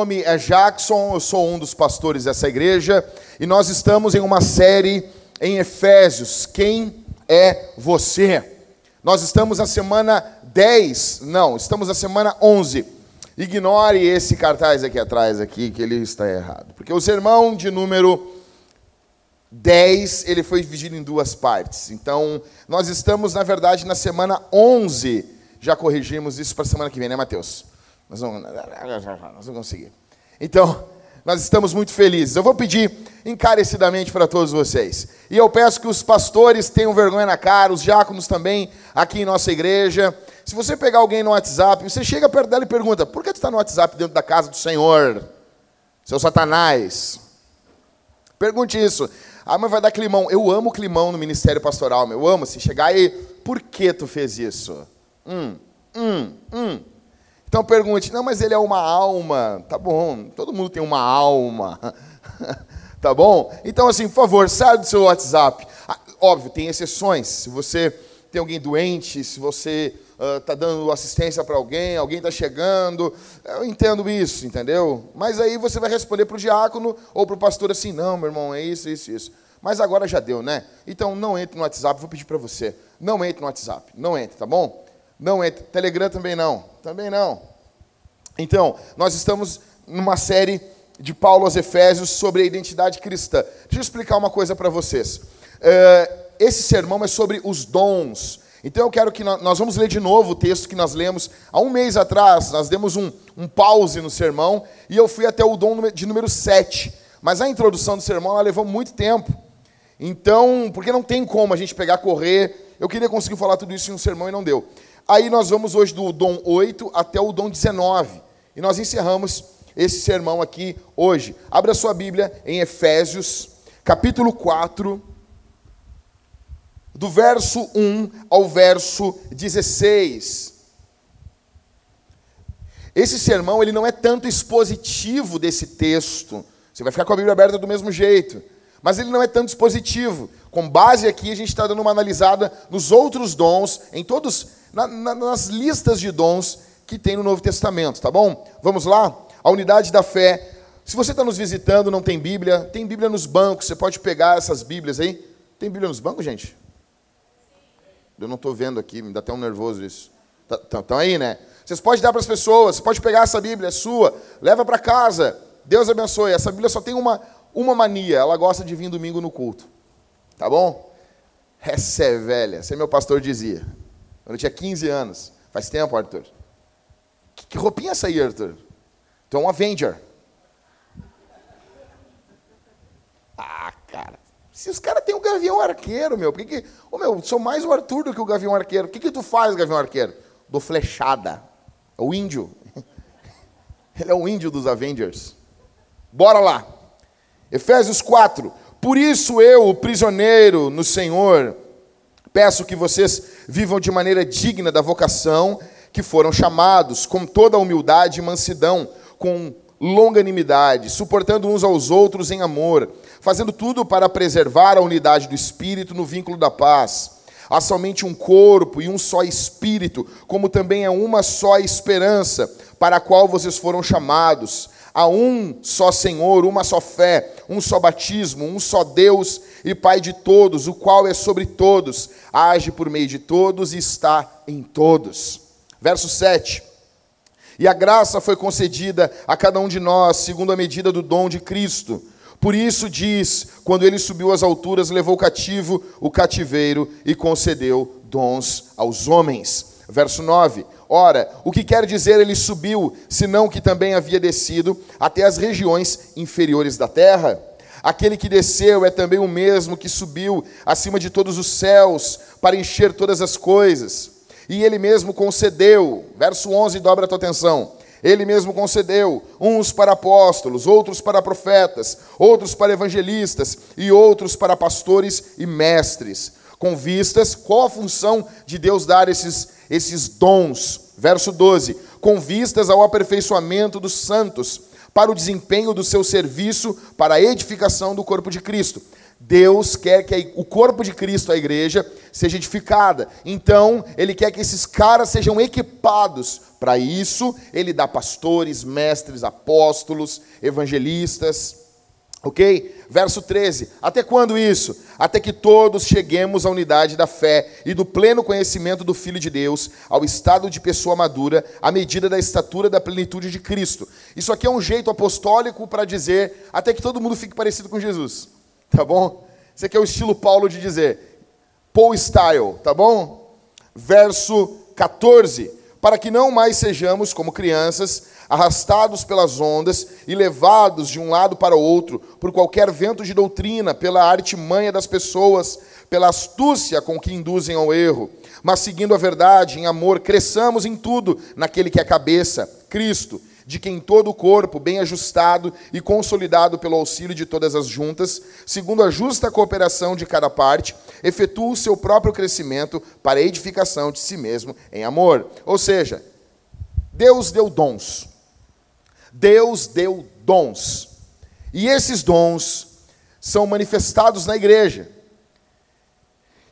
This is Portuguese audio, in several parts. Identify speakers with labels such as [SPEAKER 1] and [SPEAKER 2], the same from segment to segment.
[SPEAKER 1] nome é Jackson, eu sou um dos pastores dessa igreja e nós estamos em uma série em Efésios. Quem é você? Nós estamos na semana 10, não, estamos na semana 11. Ignore esse cartaz aqui atrás aqui que ele está errado, porque o sermão de número 10, ele foi dividido em duas partes. Então, nós estamos na verdade na semana 11. Já corrigimos isso para a semana que vem, né, Mateus? Nós vamos, nós vamos conseguir. Então, nós estamos muito felizes. Eu vou pedir encarecidamente para todos vocês. E eu peço que os pastores tenham vergonha na cara, os diáconos também, aqui em nossa igreja. Se você pegar alguém no WhatsApp, você chega perto dela e pergunta: por que tu está no WhatsApp dentro da casa do Senhor? Seu Satanás. Pergunte isso. Ah, mas vai dar climão. Eu amo climão no ministério pastoral, meu. Eu amo. Se chegar aí, por que tu fez isso? Hum, hum, hum. Então pergunte, não, mas ele é uma alma. Tá bom, todo mundo tem uma alma. tá bom? Então, assim, por favor, saia do seu WhatsApp. Ah, óbvio, tem exceções. Se você tem alguém doente, se você está uh, dando assistência para alguém, alguém está chegando, eu entendo isso, entendeu? Mas aí você vai responder para o diácono ou para o pastor assim, não, meu irmão, é isso, isso, isso. Mas agora já deu, né? Então não entre no WhatsApp, vou pedir para você. Não entre no WhatsApp, não entre, tá bom? Não entra. Telegram também não. Também não. Então, nós estamos numa série de Paulo aos Efésios sobre a identidade cristã. Deixa eu explicar uma coisa para vocês. É, esse sermão é sobre os dons. Então eu quero que nós vamos ler de novo o texto que nós lemos há um mês atrás. Nós demos um, um pause no sermão e eu fui até o dom de número 7. Mas a introdução do sermão ela levou muito tempo. Então, porque não tem como a gente pegar, correr. Eu queria conseguir falar tudo isso em um sermão e não deu. Aí nós vamos hoje do dom 8 até o dom 19. E nós encerramos esse sermão aqui hoje. Abra sua Bíblia em Efésios, capítulo 4, do verso 1 ao verso 16. Esse sermão ele não é tanto expositivo desse texto. Você vai ficar com a Bíblia aberta do mesmo jeito. Mas ele não é tanto expositivo. Com base aqui, a gente está dando uma analisada nos outros dons, em todos na, na, nas listas de dons que tem no Novo Testamento, tá bom? Vamos lá? A unidade da fé. Se você está nos visitando, não tem Bíblia, tem Bíblia nos bancos, você pode pegar essas Bíblias aí. Tem Bíblia nos bancos, gente? Eu não estou vendo aqui, me dá até um nervoso isso. Estão tá, aí, né? Vocês podem dar para as pessoas, você pode pegar essa Bíblia, é sua, leva para casa. Deus abençoe. Essa Bíblia só tem uma, uma mania, ela gosta de vir domingo no culto. Tá bom? Essa é velha, esse é meu pastor dizia. Quando eu tinha 15 anos. Faz tempo, Arthur. Que, que roupinha é essa aí, Arthur? Tu é um Avenger. Ah, cara. Se os caras têm o Gavião Arqueiro, meu, por que... Ô, meu, sou mais o Arthur do que o Gavião Arqueiro. O que que tu faz, Gavião Arqueiro? Dou flechada. É o índio. Ele é o índio dos Avengers. Bora lá. Efésios 4. Por isso eu, o prisioneiro no Senhor, Peço que vocês vivam de maneira digna da vocação que foram chamados, com toda a humildade e mansidão, com longanimidade, suportando uns aos outros em amor, fazendo tudo para preservar a unidade do espírito no vínculo da paz. Há somente um corpo e um só espírito, como também é uma só esperança para a qual vocês foram chamados Há um só Senhor, uma só fé, um só batismo, um só Deus e Pai de todos, o qual é sobre todos, age por meio de todos e está em todos. Verso 7. E a graça foi concedida a cada um de nós, segundo a medida do dom de Cristo. Por isso diz: quando ele subiu às alturas, levou cativo o cativeiro e concedeu dons aos homens. Verso 9: Ora, o que quer dizer ele subiu, senão que também havia descido até as regiões inferiores da terra? Aquele que desceu é também o mesmo que subiu acima de todos os céus para encher todas as coisas. E ele mesmo concedeu, verso 11, dobra a tua atenção. Ele mesmo concedeu uns para apóstolos, outros para profetas, outros para evangelistas e outros para pastores e mestres, com vistas, qual a função de Deus dar esses esses dons, verso 12, com vistas ao aperfeiçoamento dos santos, para o desempenho do seu serviço, para a edificação do corpo de Cristo. Deus quer que o corpo de Cristo, a igreja, seja edificada. Então, Ele quer que esses caras sejam equipados. Para isso, Ele dá pastores, mestres, apóstolos, evangelistas. Ok? Verso 13. Até quando isso? Até que todos cheguemos à unidade da fé e do pleno conhecimento do Filho de Deus, ao estado de pessoa madura, à medida da estatura da plenitude de Cristo. Isso aqui é um jeito apostólico para dizer até que todo mundo fique parecido com Jesus. Tá bom? Esse aqui é o estilo Paulo de dizer. Paul style, tá bom? Verso 14. Para que não mais sejamos como crianças, arrastados pelas ondas e levados de um lado para o outro por qualquer vento de doutrina, pela artimanha das pessoas, pela astúcia com que induzem ao erro, mas seguindo a verdade em amor, cresçamos em tudo naquele que é cabeça, Cristo de quem todo o corpo, bem ajustado e consolidado pelo auxílio de todas as juntas, segundo a justa cooperação de cada parte, efetua o seu próprio crescimento para a edificação de si mesmo em amor. Ou seja, Deus deu dons. Deus deu dons. E esses dons são manifestados na igreja.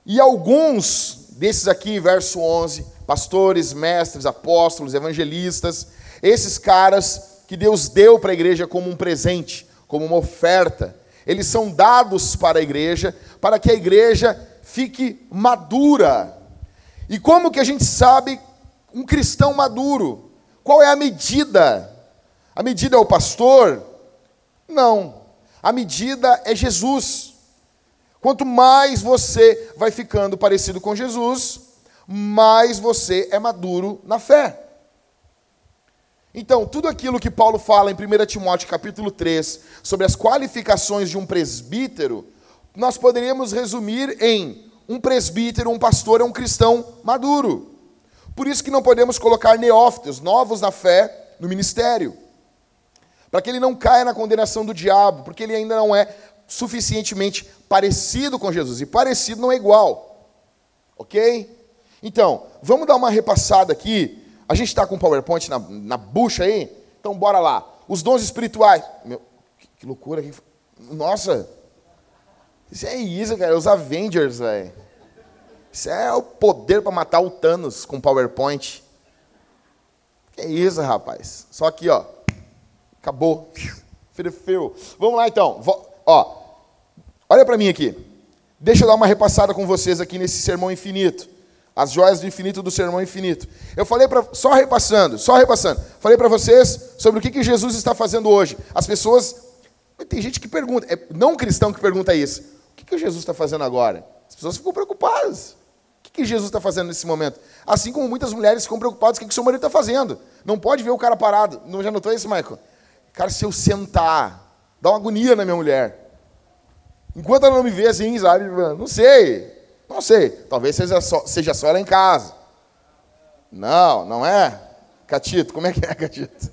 [SPEAKER 1] E alguns desses aqui, verso 11, pastores, mestres, apóstolos, evangelistas, esses caras que Deus deu para a igreja como um presente, como uma oferta, eles são dados para a igreja, para que a igreja fique madura. E como que a gente sabe um cristão maduro? Qual é a medida? A medida é o pastor? Não. A medida é Jesus. Quanto mais você vai ficando parecido com Jesus, mais você é maduro na fé. Então, tudo aquilo que Paulo fala em 1 Timóteo capítulo 3, sobre as qualificações de um presbítero, nós poderíamos resumir em um presbítero, um pastor é um cristão maduro. Por isso que não podemos colocar neófitos, novos na fé, no ministério. Para que ele não caia na condenação do diabo, porque ele ainda não é suficientemente parecido com Jesus. E parecido não é igual. Ok? Então, vamos dar uma repassada aqui a gente está com o PowerPoint na, na bucha aí? Então bora lá. Os dons espirituais. Meu, que, que loucura. Que... Nossa. Isso é isso, cara. Os Avengers, velho. Isso é o poder para matar o Thanos com PowerPoint. Que isso, rapaz. Só aqui, ó. Acabou. Fio. Vamos lá, então. Ó, olha para mim aqui. Deixa eu dar uma repassada com vocês aqui nesse sermão infinito. As joias do infinito do sermão infinito. Eu falei para só repassando, só repassando. Falei para vocês sobre o que, que Jesus está fazendo hoje. As pessoas tem gente que pergunta, é não cristão que pergunta isso. O que, que Jesus está fazendo agora? As pessoas ficam preocupadas. O que, que Jesus está fazendo nesse momento? Assim como muitas mulheres ficam preocupadas o que o seu marido está fazendo. Não pode ver o cara parado. Não já notou isso, Michael? Cara, se eu sentar, dá uma agonia na minha mulher. Enquanto ela não me vê assim, sabe? Não sei. Não sei, talvez seja só, seja só ela em casa. Não, não é? Catito, como é que é, Catito?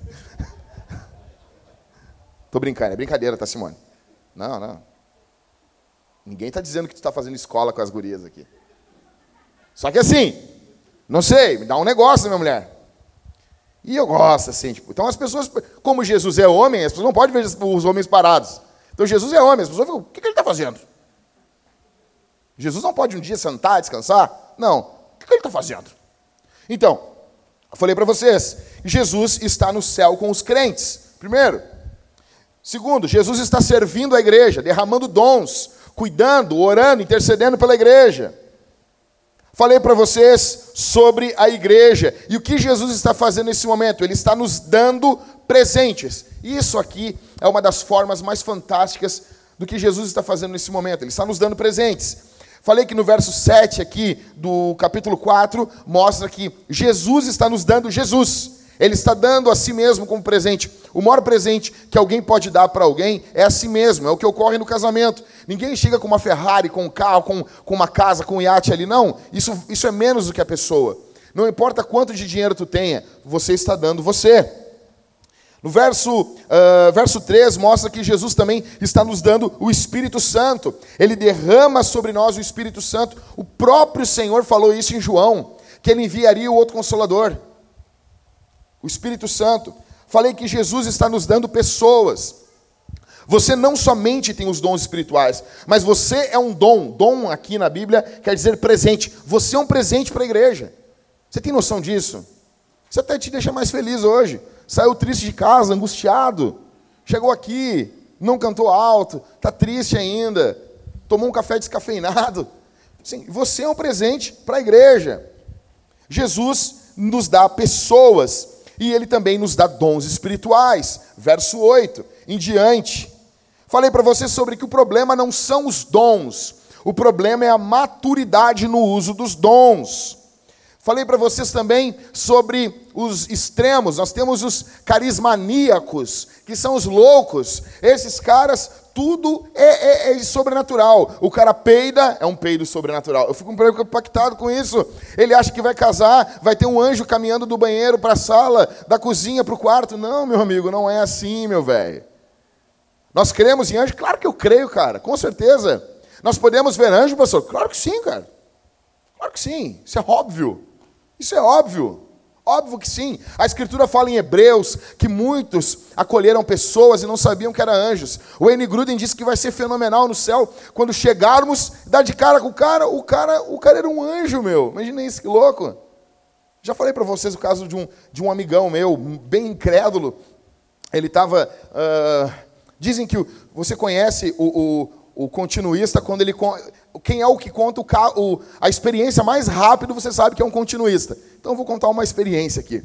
[SPEAKER 1] Tô brincando, é brincadeira, tá, Simone? Não, não. Ninguém está dizendo que tu está fazendo escola com as gurias aqui. Só que assim, não sei, me dá um negócio, minha mulher. E eu gosto, assim, tipo, então as pessoas, como Jesus é homem, as pessoas não podem ver os homens parados. Então Jesus é homem, as pessoas ficam, o que ele está fazendo? Jesus não pode um dia sentar, descansar? Não. O que ele está fazendo? Então, eu falei para vocês, Jesus está no céu com os crentes. Primeiro. Segundo, Jesus está servindo a igreja, derramando dons, cuidando, orando, intercedendo pela igreja. Falei para vocês sobre a igreja e o que Jesus está fazendo nesse momento. Ele está nos dando presentes. Isso aqui é uma das formas mais fantásticas do que Jesus está fazendo nesse momento. Ele está nos dando presentes. Falei que no verso 7 aqui do capítulo 4 mostra que Jesus está nos dando Jesus. Ele está dando a si mesmo como presente. O maior presente que alguém pode dar para alguém é a si mesmo. É o que ocorre no casamento. Ninguém chega com uma Ferrari, com um carro, com, com uma casa, com um iate ali. Não. Isso, isso é menos do que a pessoa. Não importa quanto de dinheiro tu tenha, você está dando você. No verso, uh, verso 3 mostra que Jesus também está nos dando o Espírito Santo. Ele derrama sobre nós o Espírito Santo. O próprio Senhor falou isso em João, que ele enviaria o outro consolador. O Espírito Santo. Falei que Jesus está nos dando pessoas. Você não somente tem os dons espirituais, mas você é um dom. Dom aqui na Bíblia quer dizer presente. Você é um presente para a igreja. Você tem noção disso? Isso até te deixa mais feliz hoje. Saiu triste de casa, angustiado. Chegou aqui, não cantou alto, está triste ainda. Tomou um café descafeinado. Sim, você é um presente para a igreja. Jesus nos dá pessoas e ele também nos dá dons espirituais. Verso 8 em diante. Falei para você sobre que o problema não são os dons, o problema é a maturidade no uso dos dons. Falei para vocês também sobre os extremos. Nós temos os carismaníacos, que são os loucos. Esses caras, tudo é, é, é, sobrenatural. O cara peida, é um peido sobrenatural. Eu fico um pouco impactado com isso. Ele acha que vai casar, vai ter um anjo caminhando do banheiro para a sala, da cozinha para o quarto. Não, meu amigo, não é assim, meu velho. Nós cremos em anjo? Claro que eu creio, cara, com certeza. Nós podemos ver anjo, pastor? Claro que sim, cara. Claro que sim, isso é óbvio. Isso é óbvio. Óbvio que sim. A Escritura fala em Hebreus que muitos acolheram pessoas e não sabiam que eram anjos. O N. Gruden disse que vai ser fenomenal no céu quando chegarmos, dar de cara com o cara, o cara, o cara era um anjo, meu. Imagina isso, que louco. Já falei para vocês o caso de um, de um amigão meu, bem incrédulo. Ele estava. Uh, ah, Dizem que você conhece o, o, o continuista quando ele. Quem é o que conta o, o, a experiência mais rápido, você sabe que é um continuista. Então eu vou contar uma experiência aqui.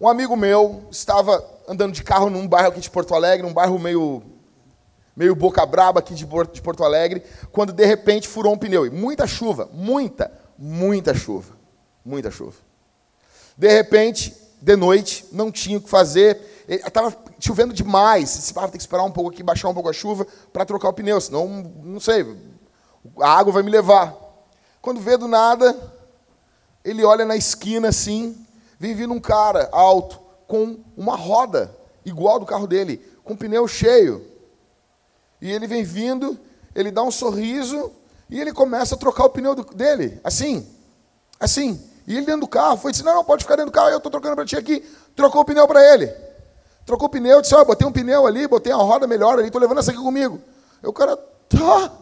[SPEAKER 1] Um amigo meu estava andando de carro num bairro aqui de Porto Alegre, um bairro meio, meio boca braba aqui de Porto Alegre, quando de repente furou um pneu. E muita chuva, muita, muita chuva. Muita chuva. De repente, de noite, não tinha o que fazer estava chovendo demais. Você vai ter que esperar um pouco aqui, baixar um pouco a chuva para trocar o pneu, senão, não sei, a água vai me levar. Quando vê do nada, ele olha na esquina assim, vem vindo um cara alto, com uma roda, igual do carro dele, com pneu cheio. E ele vem vindo, ele dá um sorriso e ele começa a trocar o pneu dele, assim, assim. E ele dentro do carro foi disse: Não, não, pode ficar dentro do carro, eu estou trocando para ti aqui. Trocou o pneu para ele. Trocou o pneu, disse, ó, oh, botei um pneu ali, botei uma roda melhor ali, estou levando essa aqui comigo. Aí o cara, tá.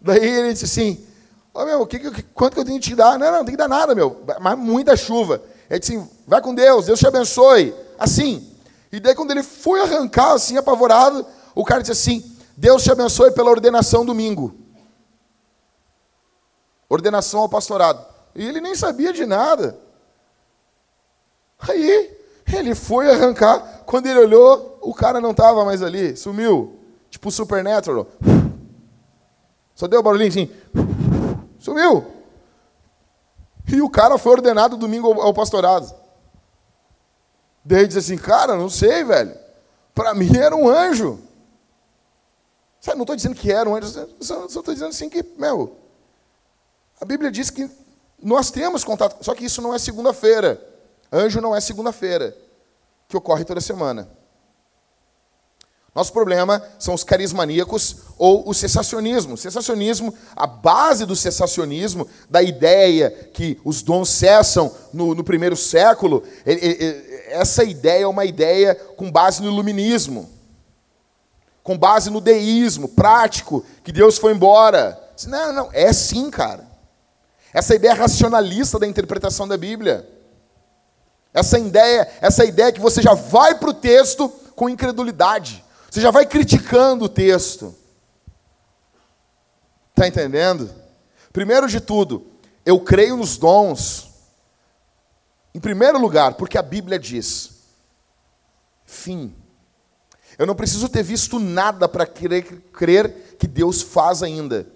[SPEAKER 1] Daí ele disse assim, ó, oh, meu, que, que, quanto que eu tenho que te dar? Não, não, não tem que dar nada, meu, mas muita chuva. Ele disse assim, vai com Deus, Deus te abençoe. Assim. E daí quando ele foi arrancar, assim, apavorado, o cara disse assim, Deus te abençoe pela ordenação domingo. Ordenação ao pastorado. E ele nem sabia de nada. Aí, ele foi arrancar. Quando ele olhou, o cara não estava mais ali, sumiu. Tipo Supernatural. Só deu um barulhinho assim. Sumiu. E o cara foi ordenado domingo ao pastorado. Daí disse assim, cara, não sei, velho. Para mim era um anjo. Sabe, não estou dizendo que era um anjo, só estou dizendo assim que, meu, a Bíblia diz que nós temos contato, só que isso não é segunda-feira. Anjo não é segunda-feira, que ocorre toda semana. Nosso problema são os carismaníacos ou o cessacionismo. O cessacionismo, a base do cessacionismo, da ideia que os dons cessam no, no primeiro século, ele, ele, essa ideia é uma ideia com base no iluminismo, com base no deísmo prático, que Deus foi embora. Não, não, é sim, cara. Essa ideia racionalista da interpretação da Bíblia. Essa ideia, essa ideia que você já vai para o texto com incredulidade. Você já vai criticando o texto. Está entendendo? Primeiro de tudo, eu creio nos dons. Em primeiro lugar, porque a Bíblia diz: fim. Eu não preciso ter visto nada para crer, crer que Deus faz ainda.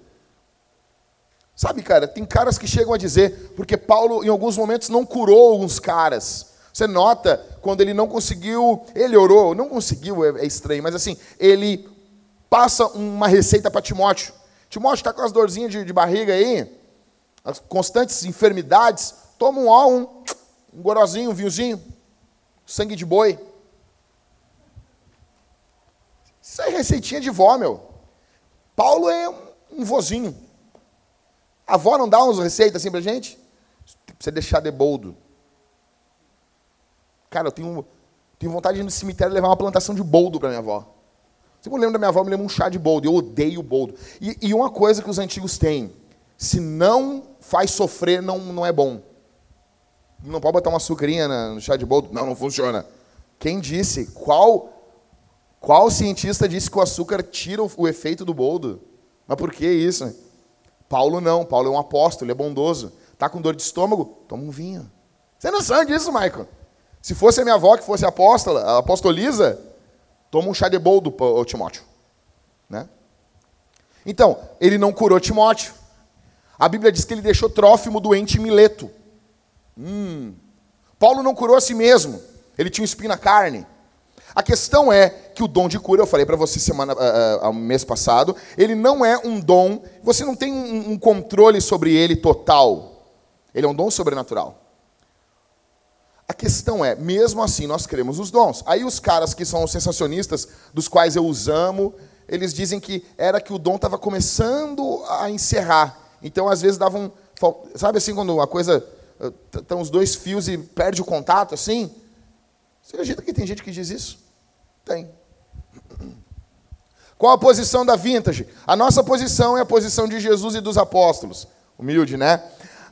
[SPEAKER 1] Sabe, cara, tem caras que chegam a dizer, porque Paulo em alguns momentos não curou alguns caras. Você nota quando ele não conseguiu, ele orou, não conseguiu, é, é estranho, mas assim, ele passa uma receita para Timóteo. Timóteo está com as dorzinhas de, de, barriga aí, as constantes enfermidades, toma um ó, um, um gorozinho, um vinhozinho, sangue de boi. Isso é receitinha de vó, meu. Paulo é um, um vozinho. A avó não dá umas receitas assim pra gente? Você deixar de boldo. Cara, eu tenho, tenho vontade de ir no cemitério levar uma plantação de boldo para minha avó. Sempre lembro da minha avó, me lembro um chá de boldo. Eu odeio boldo. E, e uma coisa que os antigos têm: se não faz sofrer, não, não é bom. Não pode botar uma açucarinha no chá de boldo? Não, não funciona. Quem disse? Qual qual cientista disse que o açúcar tira o efeito do boldo? Mas por que isso? Paulo não. Paulo é um apóstolo, ele é bondoso. Tá com dor de estômago? Toma um vinho. Você não sabe disso, Michael? Se fosse a minha avó que fosse apóstola, apostoliza, toma um chá de boldo, Timóteo. Né? Então, ele não curou Timóteo. A Bíblia diz que ele deixou Trófimo doente em Mileto. Hum. Paulo não curou a si mesmo. Ele tinha um espinho na carne. A questão é que o dom de cura, eu falei para você semana, uh, uh, mês passado, ele não é um dom, você não tem um, um controle sobre ele total. Ele é um dom sobrenatural. A questão é, mesmo assim, nós queremos os dons. Aí os caras que são sensacionistas, dos quais eu os amo, eles dizem que era que o dom estava começando a encerrar. Então, às vezes, davam. Sabe assim, quando a coisa. Estão os dois fios e perde o contato, assim? Você acredita que tem gente que diz isso? Tem. Qual a posição da vintage? A nossa posição é a posição de Jesus e dos apóstolos. Humilde, né?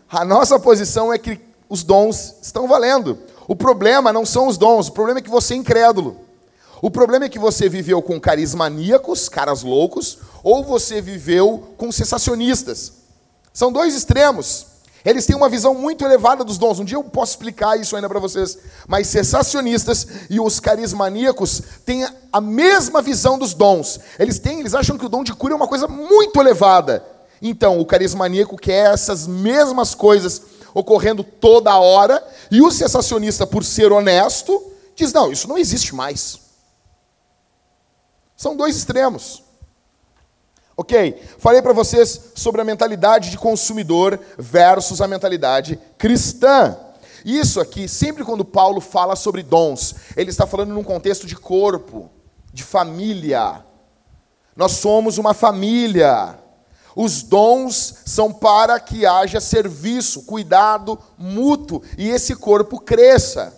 [SPEAKER 1] A nossa posição é que os dons estão valendo. O problema não são os dons, o problema é que você é incrédulo. O problema é que você viveu com carismaníacos, caras loucos, ou você viveu com sensacionistas. São dois extremos. Eles têm uma visão muito elevada dos dons. Um dia eu posso explicar isso ainda para vocês. Mas sensacionistas e os carismaníacos têm a mesma visão dos dons. Eles têm, eles acham que o dom de cura é uma coisa muito elevada. Então, o carismaníaco quer essas mesmas coisas ocorrendo toda hora, e o sensacionista, por ser honesto, diz: "Não, isso não existe mais". São dois extremos. Ok, falei para vocês sobre a mentalidade de consumidor versus a mentalidade cristã. Isso aqui, sempre quando Paulo fala sobre dons, ele está falando num contexto de corpo, de família. Nós somos uma família. Os dons são para que haja serviço, cuidado mútuo e esse corpo cresça.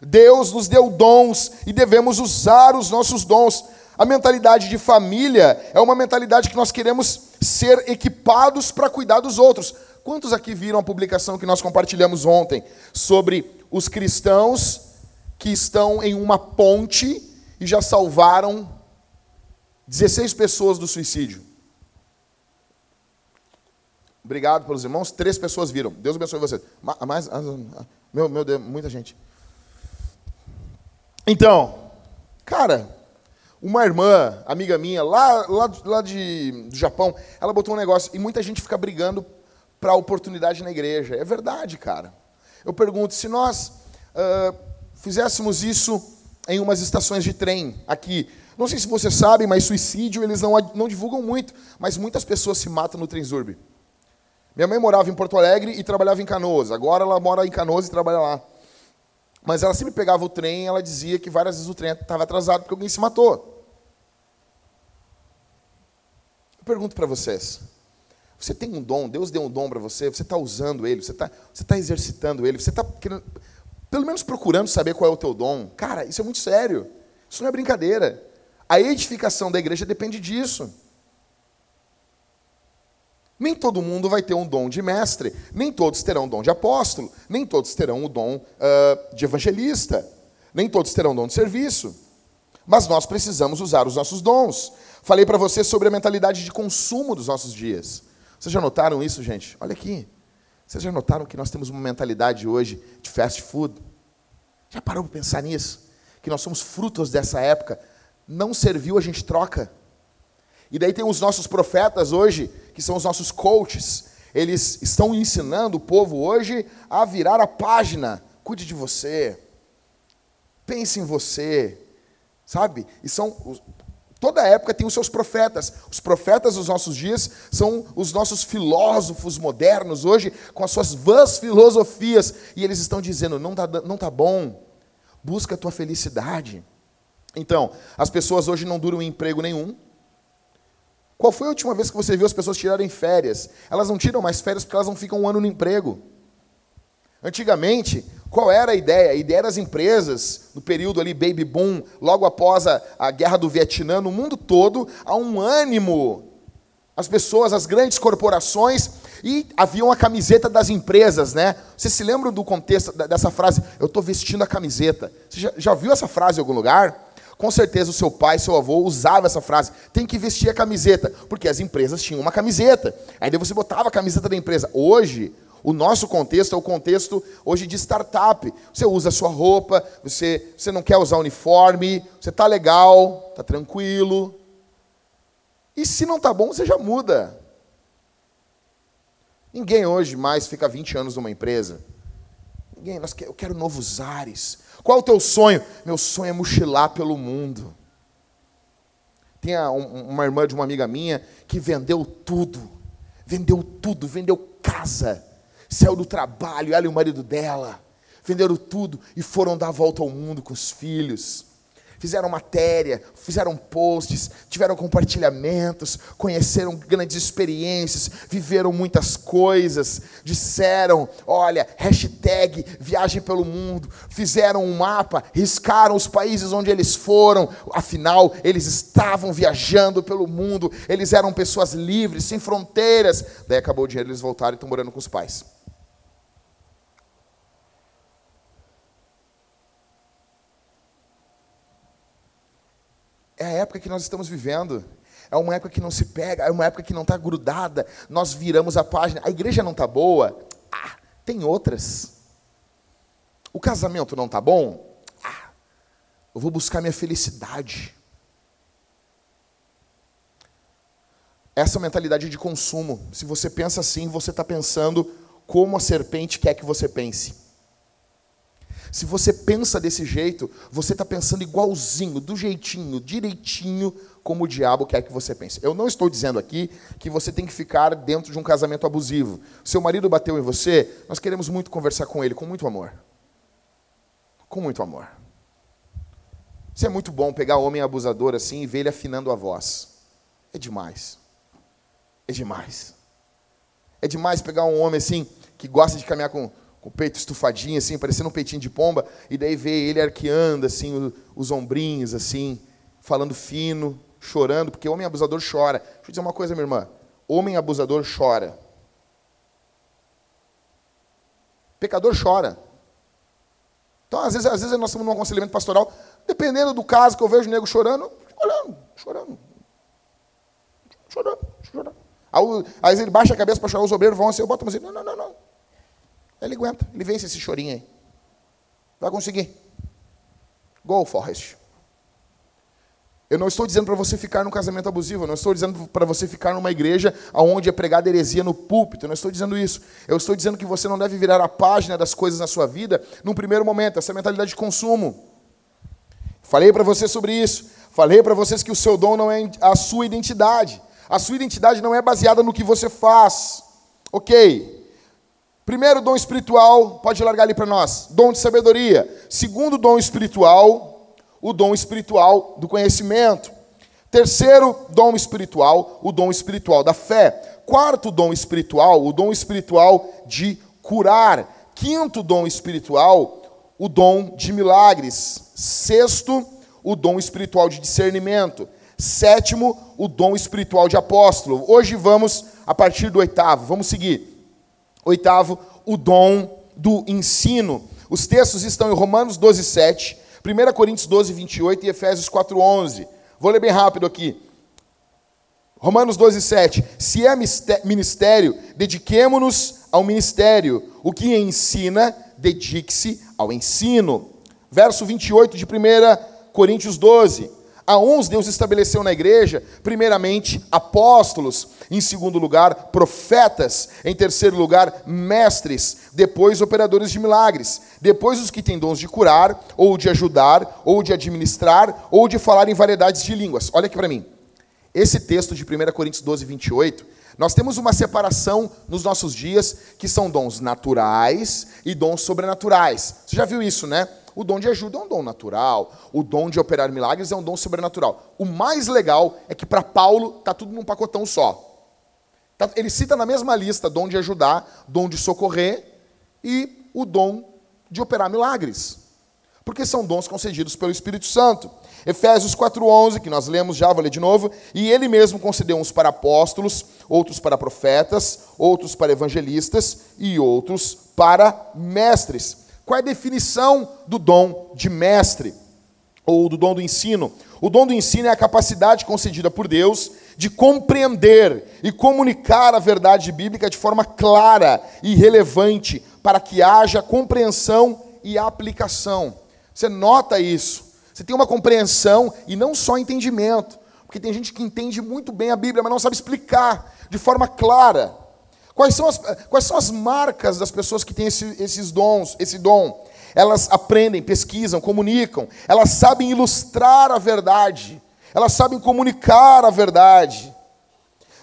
[SPEAKER 1] Deus nos deu dons e devemos usar os nossos dons. A mentalidade de família é uma mentalidade que nós queremos ser equipados para cuidar dos outros. Quantos aqui viram a publicação que nós compartilhamos ontem sobre os cristãos que estão em uma ponte e já salvaram 16 pessoas do suicídio? Obrigado pelos irmãos. Três pessoas viram. Deus abençoe vocês. Mais, meu, meu Deus, muita gente. Então, cara, uma irmã, amiga minha, lá, lá, lá de, do Japão, ela botou um negócio e muita gente fica brigando para oportunidade na igreja. É verdade, cara. Eu pergunto, se nós uh, fizéssemos isso em umas estações de trem aqui, não sei se vocês sabem, mas suicídio eles não, não divulgam muito, mas muitas pessoas se matam no Transurb. Minha mãe morava em Porto Alegre e trabalhava em Canoas. Agora ela mora em Canoas e trabalha lá. Mas ela sempre pegava o trem e ela dizia que várias vezes o trem estava atrasado porque alguém se matou. Eu pergunto para vocês: você tem um dom, Deus deu um dom para você, você está usando ele, você está você tá exercitando ele, você está pelo menos procurando saber qual é o teu dom. Cara, isso é muito sério. Isso não é brincadeira. A edificação da igreja depende disso. Nem todo mundo vai ter um dom de mestre, nem todos terão um dom de apóstolo, nem todos terão o dom uh, de evangelista, nem todos terão um dom de serviço. Mas nós precisamos usar os nossos dons. Falei para você sobre a mentalidade de consumo dos nossos dias. Vocês já notaram isso, gente? Olha aqui. Vocês já notaram que nós temos uma mentalidade hoje de fast food? Já parou para pensar nisso? Que nós somos frutos dessa época. Não serviu, a gente troca. E daí tem os nossos profetas hoje, que são os nossos coaches. Eles estão ensinando o povo hoje a virar a página. Cuide de você. Pense em você. Sabe? E são toda época tem os seus profetas. Os profetas dos nossos dias são os nossos filósofos modernos hoje com as suas vãs filosofias e eles estão dizendo: "Não tá não tá bom. Busca a tua felicidade". Então, as pessoas hoje não duram em emprego nenhum qual foi a última vez que você viu as pessoas tirarem férias? Elas não tiram mais férias porque elas não ficam um ano no emprego. Antigamente, Qual era a ideia? A ideia das empresas, no período ali, baby boom, logo após a, a guerra do Vietnã, no mundo todo, há um ânimo. As pessoas, as grandes corporações, e havia uma camiseta das empresas, né? Você se lembra do contexto dessa frase? Eu estou vestindo a camiseta. Você já, já viu essa frase em algum lugar? Com certeza o seu pai, seu avô usava essa frase. Tem que vestir a camiseta, porque as empresas tinham uma camiseta. Aí você botava a camiseta da empresa. Hoje, o nosso contexto é o contexto hoje de startup. Você usa a sua roupa, você, você não quer usar uniforme, você está legal, está tranquilo. E se não está bom, você já muda. Ninguém hoje mais fica 20 anos numa empresa. Ninguém, nós eu quero novos ares. Qual o teu sonho? Meu sonho é mochilar pelo mundo. Tem uma irmã de uma amiga minha que vendeu tudo. Vendeu tudo, vendeu casa saiu do trabalho, ela e o marido dela, venderam tudo e foram dar a volta ao mundo com os filhos. Fizeram matéria, fizeram posts, tiveram compartilhamentos, conheceram grandes experiências, viveram muitas coisas, disseram, olha, hashtag viagem pelo mundo, fizeram um mapa, riscaram os países onde eles foram, afinal, eles estavam viajando pelo mundo, eles eram pessoas livres, sem fronteiras. Daí acabou o dinheiro, eles voltaram e estão morando com os pais. É a época que nós estamos vivendo. É uma época que não se pega, é uma época que não está grudada. Nós viramos a página. A igreja não está boa? Ah, tem outras. O casamento não está bom? Ah, eu vou buscar minha felicidade. Essa mentalidade de consumo. Se você pensa assim, você está pensando como a serpente quer que você pense. Se você pensa desse jeito, você está pensando igualzinho, do jeitinho, direitinho, como o diabo quer que você pense. Eu não estou dizendo aqui que você tem que ficar dentro de um casamento abusivo. Seu marido bateu em você, nós queremos muito conversar com ele, com muito amor. Com muito amor. Isso é muito bom pegar homem abusador assim e ver ele afinando a voz. É demais. É demais. É demais pegar um homem assim que gosta de caminhar com o peito estufadinho, assim, parecendo um peitinho de pomba, e daí vê ele arqueando, assim, os, os ombrinhos, assim, falando fino, chorando, porque homem abusador chora. Deixa eu dizer uma coisa, minha irmã. Homem abusador chora. Pecador chora. Então, às vezes, às vezes nós estamos num aconselhamento pastoral, dependendo do caso que eu vejo o nego chorando, olhando, chorando. Chorando, chorando. Às vezes ele baixa a cabeça para chorar, os obreiros vão assim, eu boto a música, não, não, não, não. Ele aguenta, ele vence esse chorinho aí. Vai conseguir. Go, Forrest. Eu não estou dizendo para você ficar num casamento abusivo, eu não estou dizendo para você ficar numa igreja onde é pregada heresia no púlpito, eu não estou dizendo isso. Eu estou dizendo que você não deve virar a página das coisas na sua vida num primeiro momento, essa mentalidade de consumo. Falei para você sobre isso. Falei para vocês que o seu dom não é a sua identidade. A sua identidade não é baseada no que você faz. Ok, Primeiro dom espiritual, pode largar ali para nós, dom de sabedoria. Segundo dom espiritual, o dom espiritual do conhecimento. Terceiro dom espiritual, o dom espiritual da fé. Quarto dom espiritual, o dom espiritual de curar. Quinto dom espiritual, o dom de milagres. Sexto, o dom espiritual de discernimento. Sétimo, o dom espiritual de apóstolo. Hoje vamos a partir do oitavo, vamos seguir. Oitavo, o dom do ensino. Os textos estão em Romanos 12, 7, 1 Coríntios 12, 28 e Efésios 4, 11. Vou ler bem rápido aqui. Romanos 12, 7. Se é ministério, dediquemo-nos ao ministério. O que ensina, dedique-se ao ensino. Verso 28 de 1 Coríntios 12. A uns Deus estabeleceu na igreja, primeiramente, apóstolos, em segundo lugar, profetas, em terceiro lugar, mestres, depois, operadores de milagres, depois, os que têm dons de curar, ou de ajudar, ou de administrar, ou de falar em variedades de línguas. Olha aqui para mim. Esse texto de 1 Coríntios 12, 28, nós temos uma separação nos nossos dias que são dons naturais e dons sobrenaturais. Você já viu isso, né? O dom de ajuda é um dom natural, o dom de operar milagres é um dom sobrenatural. O mais legal é que para Paulo está tudo num pacotão só. Tá, ele cita na mesma lista dom de ajudar, dom de socorrer e o dom de operar milagres, porque são dons concedidos pelo Espírito Santo. Efésios 4:11, que nós lemos já, vou ler de novo, e ele mesmo concedeu uns para apóstolos, outros para profetas, outros para evangelistas e outros para mestres. Qual é a definição do dom de mestre ou do dom do ensino? O dom do ensino é a capacidade concedida por Deus de compreender e comunicar a verdade bíblica de forma clara e relevante, para que haja compreensão e aplicação. Você nota isso. Você tem uma compreensão e não só entendimento. Porque tem gente que entende muito bem a Bíblia, mas não sabe explicar de forma clara. Quais são as, quais são as marcas das pessoas que têm esse, esses dons, esse dom? Elas aprendem, pesquisam, comunicam, elas sabem ilustrar a verdade, elas sabem comunicar a verdade.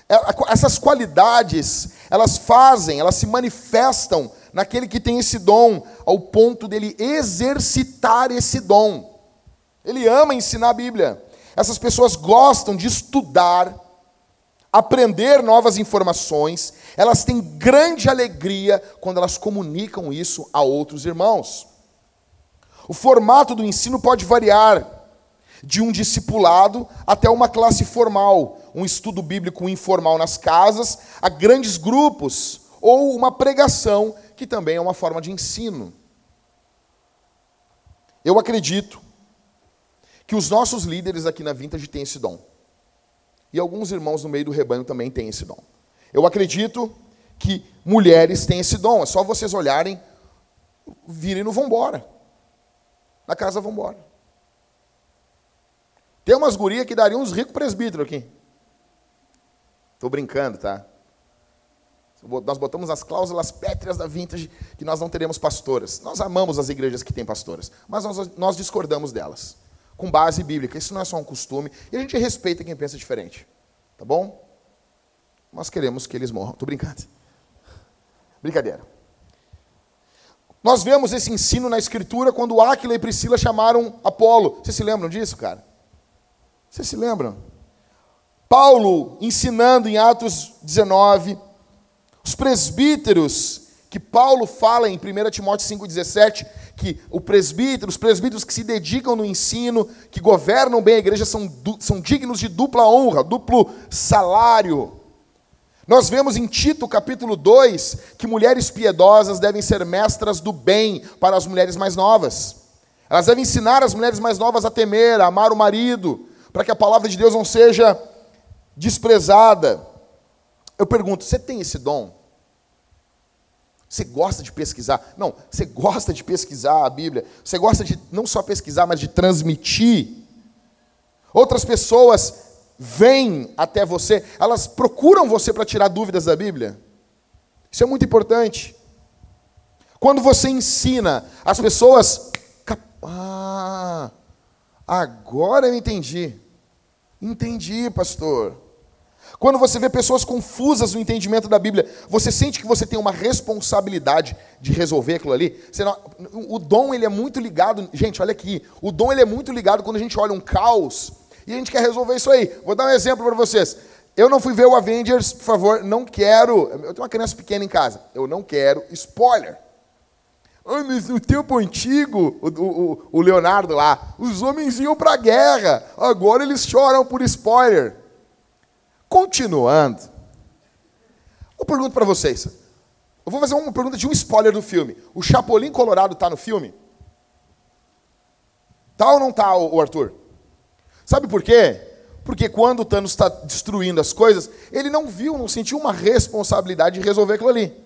[SPEAKER 1] É, essas qualidades, elas fazem, elas se manifestam naquele que tem esse dom, ao ponto dele exercitar esse dom. Ele ama ensinar a Bíblia. Essas pessoas gostam de estudar, aprender novas informações, elas têm grande alegria quando elas comunicam isso a outros irmãos. O formato do ensino pode variar de um discipulado até uma classe formal, um estudo bíblico informal nas casas, a grandes grupos, ou uma pregação, que também é uma forma de ensino. Eu acredito que os nossos líderes aqui na Vintage têm esse dom. E alguns irmãos no meio do rebanho também têm esse dom. Eu acredito que mulheres têm esse dom. É só vocês olharem, virem no vambora. Na casa vambora. Tem umas gurias que dariam uns ricos presbíteros aqui. Estou brincando, tá? Nós botamos as cláusulas pétreas da Vintage que nós não teremos pastoras. Nós amamos as igrejas que têm pastoras, mas nós, nós discordamos delas com base bíblica. Isso não é só um costume. E a gente respeita quem pensa diferente. Tá bom? Nós queremos que eles morram. Estou brincando. Brincadeira. Nós vemos esse ensino na Escritura quando Áquila e Priscila chamaram Apolo. Vocês se lembram disso, cara? Vocês se lembram? Paulo ensinando em Atos 19, os presbíteros que Paulo fala em 1 Timóteo 5,17, que o presbítero, os presbíteros que se dedicam no ensino, que governam bem a igreja, são, são dignos de dupla honra, duplo salário. Nós vemos em Tito capítulo 2 que mulheres piedosas devem ser mestras do bem para as mulheres mais novas. Elas devem ensinar as mulheres mais novas a temer, a amar o marido, para que a palavra de Deus não seja desprezada. Eu pergunto, você tem esse dom? Você gosta de pesquisar? Não, você gosta de pesquisar a Bíblia. Você gosta de não só pesquisar, mas de transmitir. Outras pessoas vêm até você, elas procuram você para tirar dúvidas da Bíblia. Isso é muito importante. Quando você ensina, as pessoas. Ah, agora eu entendi. Entendi, pastor. Quando você vê pessoas confusas no entendimento da Bíblia, você sente que você tem uma responsabilidade de resolver aquilo ali? Não, o dom ele é muito ligado, gente, olha aqui, o dom ele é muito ligado quando a gente olha um caos e a gente quer resolver isso aí. Vou dar um exemplo para vocês. Eu não fui ver o Avengers, por favor, não quero. Eu tenho uma criança pequena em casa. Eu não quero spoiler. Ah, mas no tempo antigo, o, o, o Leonardo lá, os homens iam para a guerra. Agora eles choram por spoiler. Continuando, eu pergunto para vocês. Eu vou fazer uma pergunta de um spoiler do filme. O Chapolin Colorado está no filme? Tá ou não tá, o Arthur? Sabe por quê? Porque quando o Thanos está destruindo as coisas, ele não viu, não sentiu uma responsabilidade de resolver aquilo ali.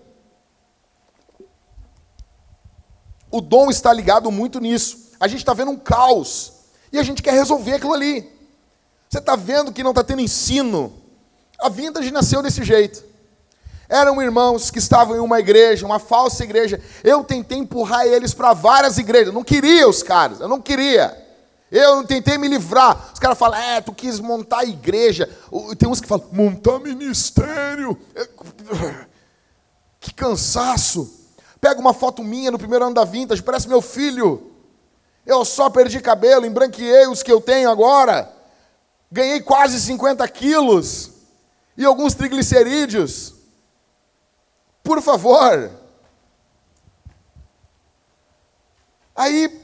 [SPEAKER 1] O dom está ligado muito nisso. A gente está vendo um caos e a gente quer resolver aquilo ali. Você está vendo que não está tendo ensino, a vintage nasceu desse jeito. Eram irmãos que estavam em uma igreja, uma falsa igreja. Eu tentei empurrar eles para várias igrejas. Eu não queria os caras, eu não queria. Eu tentei me livrar. Os caras falam, é, tu quis montar igreja. Tem uns que falam, montar ministério. Que cansaço. Pega uma foto minha no primeiro ano da vintage, parece meu filho. Eu só perdi cabelo, embranqueei os que eu tenho agora. Ganhei quase 50 quilos e alguns triglicerídeos. Por favor. Aí,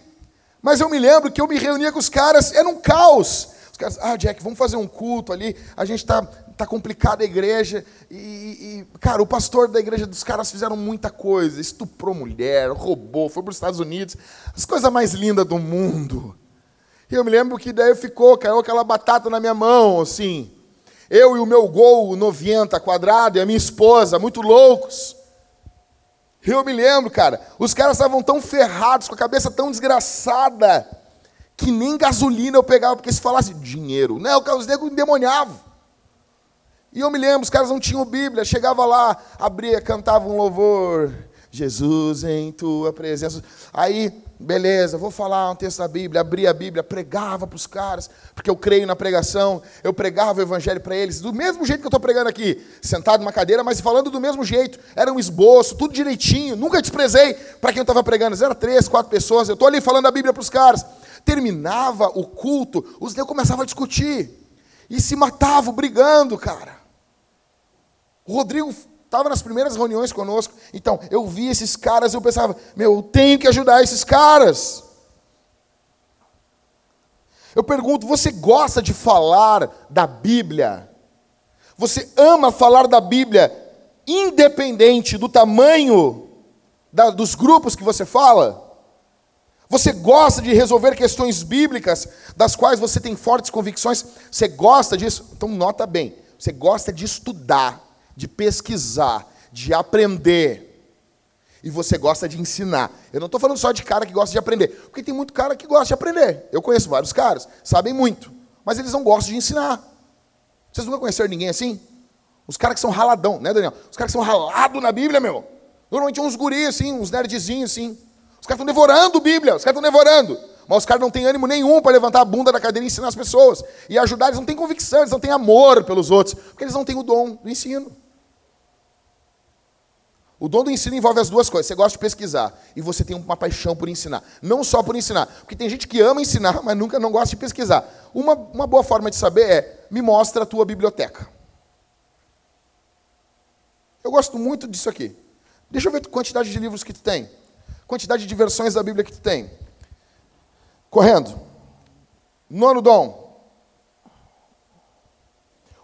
[SPEAKER 1] mas eu me lembro que eu me reunia com os caras, era um caos. Os caras, ah, Jack, vamos fazer um culto ali, a gente está tá complicada a igreja. E, e, cara, o pastor da igreja dos caras fizeram muita coisa. Estuprou mulher, roubou, foi para os Estados Unidos. As coisas mais lindas do mundo. E eu me lembro que daí ficou, caiu aquela batata na minha mão, assim. Eu e o meu gol 90 quadrado e a minha esposa, muito loucos. Eu me lembro, cara, os caras estavam tão ferrados, com a cabeça tão desgraçada, que nem gasolina eu pegava, porque se falasse dinheiro, né? Os negros endemoniavam. E eu me lembro, os caras não tinham Bíblia, chegava lá, abria, cantava um louvor, Jesus em tua presença. Aí, beleza, vou falar um texto da Bíblia, abria a Bíblia, pregava para os caras, porque eu creio na pregação, eu pregava o Evangelho para eles, do mesmo jeito que eu estou pregando aqui, sentado numa cadeira, mas falando do mesmo jeito, era um esboço, tudo direitinho, nunca desprezei para quem eu estava pregando, era três, quatro pessoas, eu estou ali falando a Bíblia para os caras. Terminava o culto, os negros começavam a discutir, e se matavam brigando, cara. O Rodrigo estava nas primeiras reuniões conosco, então eu vi esses caras e eu pensava, meu, eu tenho que ajudar esses caras. Eu pergunto, você gosta de falar da Bíblia? Você ama falar da Bíblia, independente do tamanho da, dos grupos que você fala? Você gosta de resolver questões bíblicas das quais você tem fortes convicções? Você gosta disso? Então, nota bem, você gosta de estudar de pesquisar, de aprender. E você gosta de ensinar. Eu não estou falando só de cara que gosta de aprender, porque tem muito cara que gosta de aprender. Eu conheço vários caras, sabem muito, mas eles não gostam de ensinar. Vocês nunca conheceram ninguém assim? Os caras que são raladão, né, Daniel? Os caras que são ralados na Bíblia, meu. Normalmente uns guris assim, uns nerdzinhos assim. Os caras estão devorando Bíblia, os caras estão devorando. Mas os caras não têm ânimo nenhum para levantar a bunda da cadeira e ensinar as pessoas. E ajudar, eles não têm convicção, eles não têm amor pelos outros, porque eles não têm o dom do ensino. O dom do ensino envolve as duas coisas. Você gosta de pesquisar e você tem uma paixão por ensinar. Não só por ensinar. Porque tem gente que ama ensinar, mas nunca não gosta de pesquisar. Uma, uma boa forma de saber é, me mostra a tua biblioteca. Eu gosto muito disso aqui. Deixa eu ver a quantidade de livros que tu tem. Quantidade de versões da Bíblia que tu tem. Correndo. Nono dom.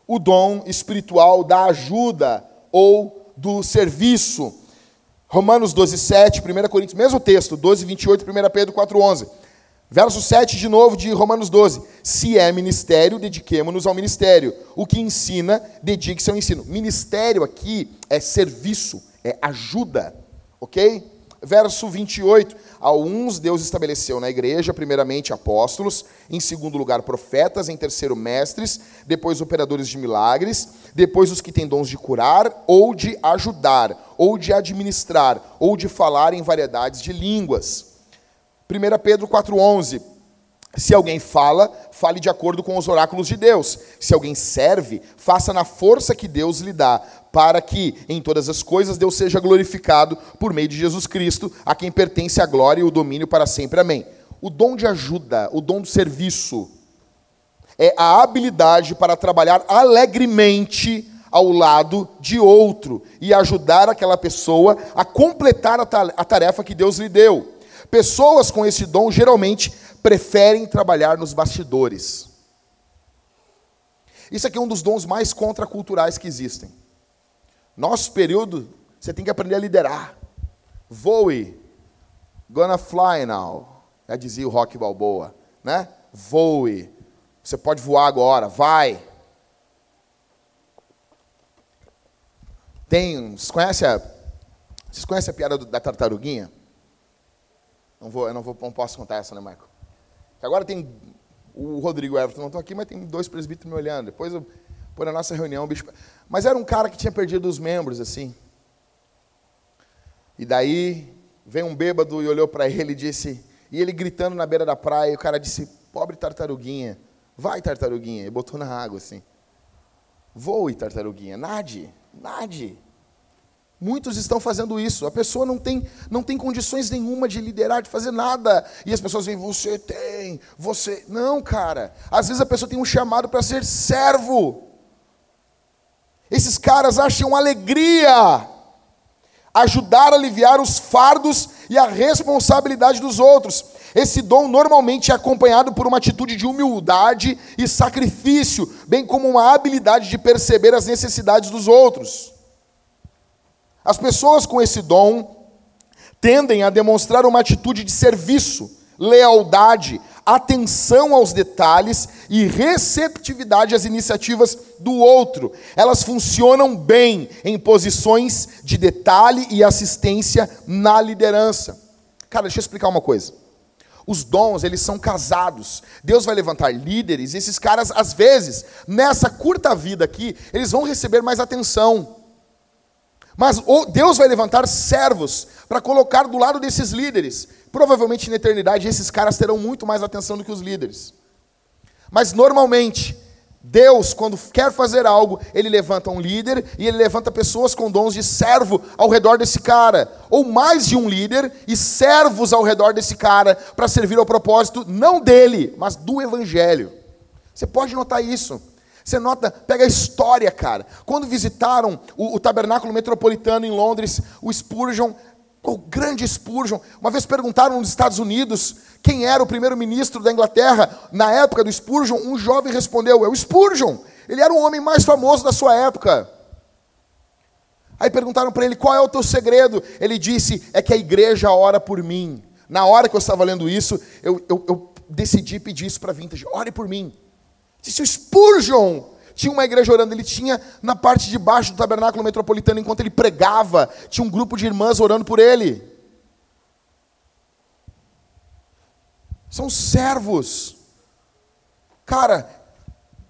[SPEAKER 1] O dom espiritual da ajuda ou do serviço. Romanos 12, 7, 1 Coríntios, mesmo texto, 12, 28, 1 Pedro 4, 11. Verso 7 de novo de Romanos 12. Se é ministério, dediquemo-nos ao ministério. O que ensina, dedique-se ao ensino. Ministério aqui é serviço, é ajuda. Ok? Verso 28. A uns Deus estabeleceu na igreja, primeiramente apóstolos, em segundo lugar profetas, em terceiro mestres, depois operadores de milagres, depois os que têm dons de curar, ou de ajudar, ou de administrar, ou de falar em variedades de línguas. 1 Pedro 4,11. Se alguém fala, fale de acordo com os oráculos de Deus. Se alguém serve, faça na força que Deus lhe dá, para que em todas as coisas Deus seja glorificado por meio de Jesus Cristo, a quem pertence a glória e o domínio para sempre. Amém. O dom de ajuda, o dom do serviço, é a habilidade para trabalhar alegremente ao lado de outro e ajudar aquela pessoa a completar a tarefa que Deus lhe deu. Pessoas com esse dom geralmente preferem trabalhar nos bastidores. Isso aqui é um dos dons mais contraculturais que existem. Nosso período, você tem que aprender a liderar. Voe. Gonna fly now. Já dizia o Rock Balboa, né? Voe. Você pode voar agora, vai. Tem, vocês conhecem a, vocês conhecem a piada da tartaruguinha? Não vou, eu não vou, não posso contar essa, né, Michael? Agora tem o Rodrigo Everton, não estou aqui, mas tem dois presbíteros me olhando. Depois eu por na nossa reunião, bicho. Mas era um cara que tinha perdido os membros, assim. E daí veio um bêbado e olhou para ele e disse, e ele gritando na beira da praia, e o cara disse, pobre tartaruguinha, vai tartaruguinha, e botou na água assim. Voe, tartaruguinha, nade, nade. Muitos estão fazendo isso. A pessoa não tem, não tem condições nenhuma de liderar, de fazer nada. E as pessoas vêm, você tem, você. Não, cara. Às vezes a pessoa tem um chamado para ser servo. Esses caras acham alegria, ajudar a aliviar os fardos e a responsabilidade dos outros. Esse dom normalmente é acompanhado por uma atitude de humildade e sacrifício, bem como uma habilidade de perceber as necessidades dos outros. As pessoas com esse dom tendem a demonstrar uma atitude de serviço, lealdade, atenção aos detalhes e receptividade às iniciativas do outro. Elas funcionam bem em posições de detalhe e assistência na liderança. Cara, deixa eu explicar uma coisa. Os dons, eles são casados. Deus vai levantar líderes, e esses caras, às vezes, nessa curta vida aqui, eles vão receber mais atenção. Mas Deus vai levantar servos para colocar do lado desses líderes. Provavelmente na eternidade esses caras terão muito mais atenção do que os líderes. Mas normalmente, Deus, quando quer fazer algo, ele levanta um líder e ele levanta pessoas com dons de servo ao redor desse cara, ou mais de um líder e servos ao redor desse cara para servir ao propósito não dele, mas do evangelho. Você pode notar isso. Você nota, pega a história, cara. Quando visitaram o, o tabernáculo metropolitano em Londres, o Spurgeon, o grande Spurgeon, uma vez perguntaram nos Estados Unidos quem era o primeiro-ministro da Inglaterra na época do Spurgeon, um jovem respondeu: é o Spurgeon. Ele era o homem mais famoso da sua época. Aí perguntaram para ele: qual é o teu segredo? Ele disse: é que a igreja ora por mim. Na hora que eu estava lendo isso, eu, eu, eu decidi pedir isso para a Vintage: ore por mim. Disse o Spurgeon tinha uma igreja orando, ele tinha na parte de baixo do tabernáculo metropolitano, enquanto ele pregava, tinha um grupo de irmãs orando por ele. São servos. Cara,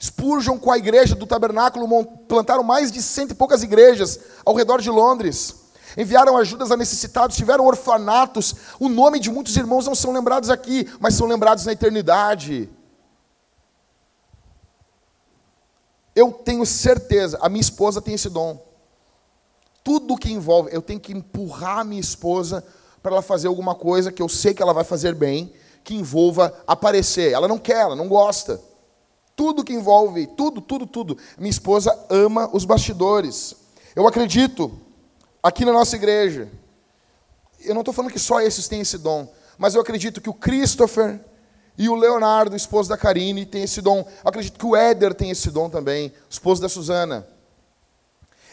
[SPEAKER 1] Spurgeon com a igreja do tabernáculo plantaram mais de cento e poucas igrejas ao redor de Londres. Enviaram ajudas a necessitados, tiveram orfanatos. O nome de muitos irmãos não são lembrados aqui, mas são lembrados na eternidade. Eu tenho certeza, a minha esposa tem esse dom. Tudo que envolve, eu tenho que empurrar a minha esposa para ela fazer alguma coisa que eu sei que ela vai fazer bem, que envolva aparecer. Ela não quer, ela não gosta. Tudo que envolve, tudo, tudo, tudo. Minha esposa ama os bastidores. Eu acredito, aqui na nossa igreja, eu não estou falando que só esses têm esse dom, mas eu acredito que o Christopher, e o Leonardo, esposo da Karine, tem esse dom. Eu acredito que o Éder tem esse dom também, esposo da Suzana.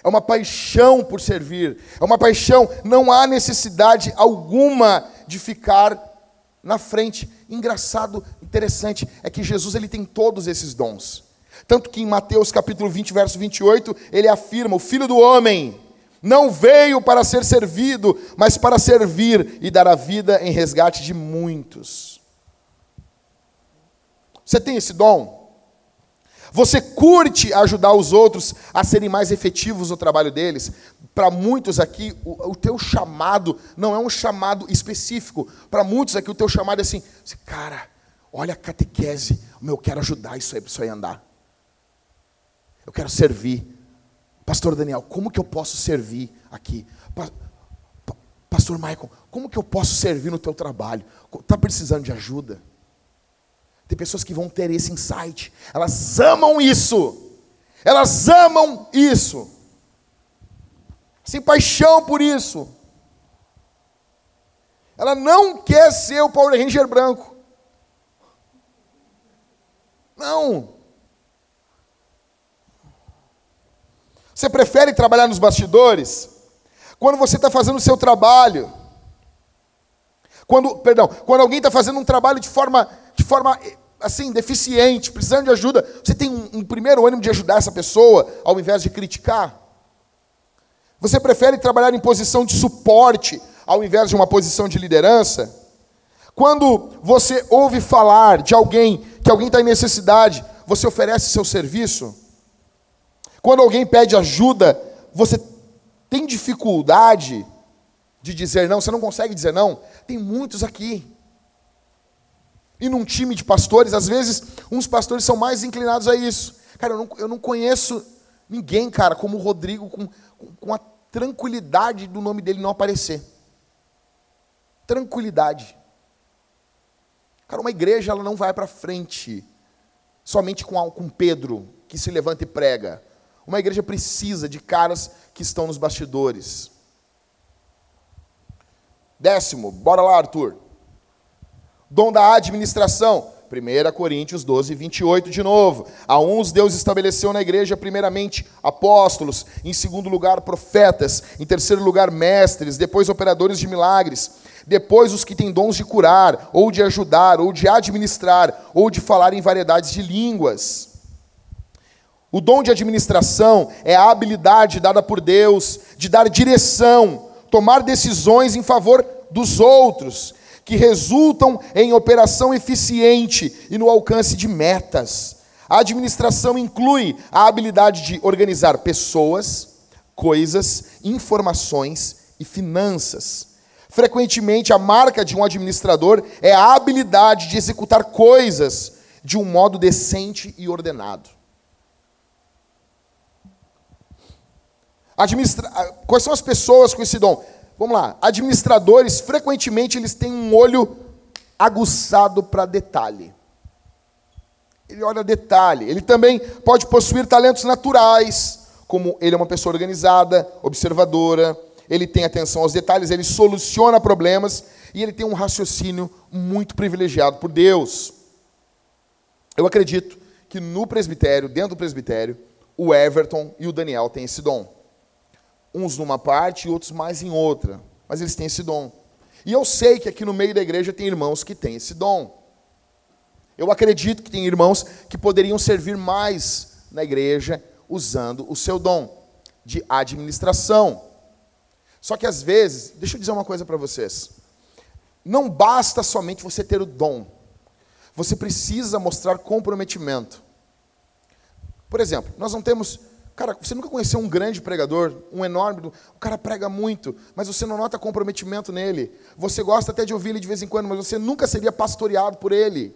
[SPEAKER 1] É uma paixão por servir, é uma paixão, não há necessidade alguma de ficar na frente. Engraçado, interessante, é que Jesus ele tem todos esses dons. Tanto que em Mateus capítulo 20, verso 28, ele afirma: "O filho do homem não veio para ser servido, mas para servir e dar a vida em resgate de muitos." Você tem esse dom? Você curte ajudar os outros a serem mais efetivos no trabalho deles? Para muitos aqui, o, o teu chamado não é um chamado específico. Para muitos aqui, o teu chamado é assim: cara, olha a catequese, eu quero ajudar isso aí isso aí andar. Eu quero servir. Pastor Daniel, como que eu posso servir aqui? Pa, pa, Pastor Michael, como que eu posso servir no teu trabalho? Está precisando de ajuda? Tem pessoas que vão ter esse insight. Elas amam isso. Elas amam isso. Sem paixão por isso. Ela não quer ser o Power Ranger branco. Não. Você prefere trabalhar nos bastidores? Quando você está fazendo o seu trabalho. Quando, perdão, quando alguém está fazendo um trabalho de forma de forma assim, deficiente, precisando de ajuda, você tem um, um primeiro ânimo de ajudar essa pessoa, ao invés de criticar? Você prefere trabalhar em posição de suporte, ao invés de uma posição de liderança? Quando você ouve falar de alguém, que alguém está em necessidade, você oferece seu serviço? Quando alguém pede ajuda, você tem dificuldade de dizer não? Você não consegue dizer não? Tem muitos aqui e num time de pastores, às vezes, uns pastores são mais inclinados a isso. Cara, eu não, eu não conheço ninguém, cara, como o Rodrigo, com, com, a tranquilidade do nome dele não aparecer. Tranquilidade. Cara, uma igreja ela não vai para frente somente com, com Pedro, que se levanta e prega. Uma igreja precisa de caras que estão nos bastidores. Décimo, bora lá, Arthur. Dom da administração. 1 Coríntios 12, 28 de novo. A uns Deus estabeleceu na igreja, primeiramente, apóstolos, em segundo lugar, profetas, em terceiro lugar, mestres, depois, operadores de milagres, depois, os que têm dons de curar, ou de ajudar, ou de administrar, ou de falar em variedades de línguas. O dom de administração é a habilidade dada por Deus de dar direção, tomar decisões em favor dos outros, que resultam em operação eficiente e no alcance de metas. A administração inclui a habilidade de organizar pessoas, coisas, informações e finanças. Frequentemente, a marca de um administrador é a habilidade de executar coisas de um modo decente e ordenado. Administra... Quais são as pessoas com esse dom? Vamos lá. Administradores, frequentemente, eles têm um olho aguçado para detalhe. Ele olha detalhe. Ele também pode possuir talentos naturais, como ele é uma pessoa organizada, observadora, ele tem atenção aos detalhes, ele soluciona problemas e ele tem um raciocínio muito privilegiado por Deus. Eu acredito que no presbitério, dentro do presbitério, o Everton e o Daniel têm esse dom uns numa parte e outros mais em outra, mas eles têm esse dom. E eu sei que aqui no meio da igreja tem irmãos que têm esse dom. Eu acredito que tem irmãos que poderiam servir mais na igreja usando o seu dom de administração. Só que às vezes, deixa eu dizer uma coisa para vocês. Não basta somente você ter o dom. Você precisa mostrar comprometimento. Por exemplo, nós não temos Cara, você nunca conheceu um grande pregador, um enorme, o cara prega muito, mas você não nota comprometimento nele. Você gosta até de ouvir ele de vez em quando, mas você nunca seria pastoreado por ele.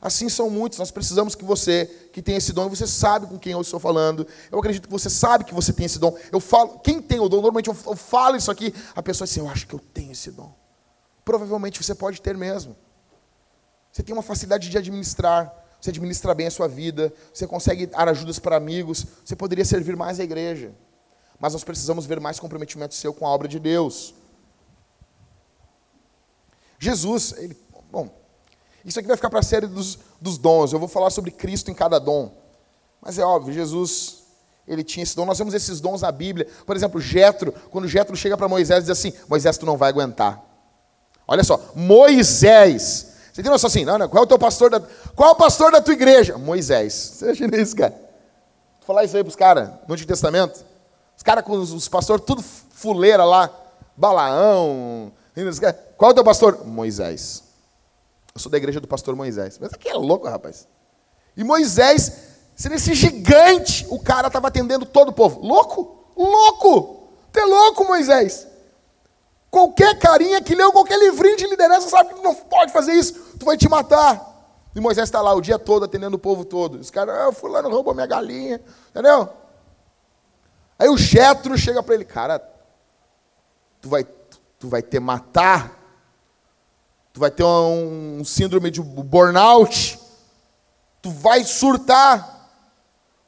[SPEAKER 1] Assim são muitos. Nós precisamos que você, que tem esse dom, você sabe com quem eu estou falando. Eu acredito que você sabe que você tem esse dom. Eu falo, quem tem o dom, normalmente eu, eu falo isso aqui, a pessoa diz assim, eu acho que eu tenho esse dom. Provavelmente você pode ter mesmo. Você tem uma facilidade de administrar você administra bem a sua vida, você consegue dar ajudas para amigos, você poderia servir mais à igreja. Mas nós precisamos ver mais comprometimento seu com a obra de Deus. Jesus, ele, bom, isso aqui vai ficar para a série dos, dos dons. Eu vou falar sobre Cristo em cada dom. Mas é óbvio, Jesus, ele tinha esse dom. Nós vemos esses dons na Bíblia. Por exemplo, Jetro, quando Jetro chega para Moisés diz assim: Moisés, tu não vai aguentar. Olha só, Moisés você tem noção assim, não, não, qual é o teu pastor da. Qual é o pastor da tua igreja? Moisés. Você imagina isso, cara? Vou falar isso aí para os caras no Antigo Testamento. Os caras com os, os pastores, tudo fuleira lá, Balaão. Qual é o teu pastor? Moisés. Eu sou da igreja do pastor Moisés. Mas aqui é louco, rapaz. E Moisés, sendo esse gigante, o cara estava atendendo todo o povo. Louco? Louco! Tu é louco, Moisés. Qualquer carinha que leu qualquer livrinho de liderança sabe que não pode fazer isso, tu vai te matar. E Moisés está lá o dia todo atendendo o povo todo. Os caras, ah, fulano roubou minha galinha, entendeu? Aí o Jetro chega para ele, cara, tu vai, tu vai ter matar, tu vai ter um, um síndrome de burnout, tu vai surtar,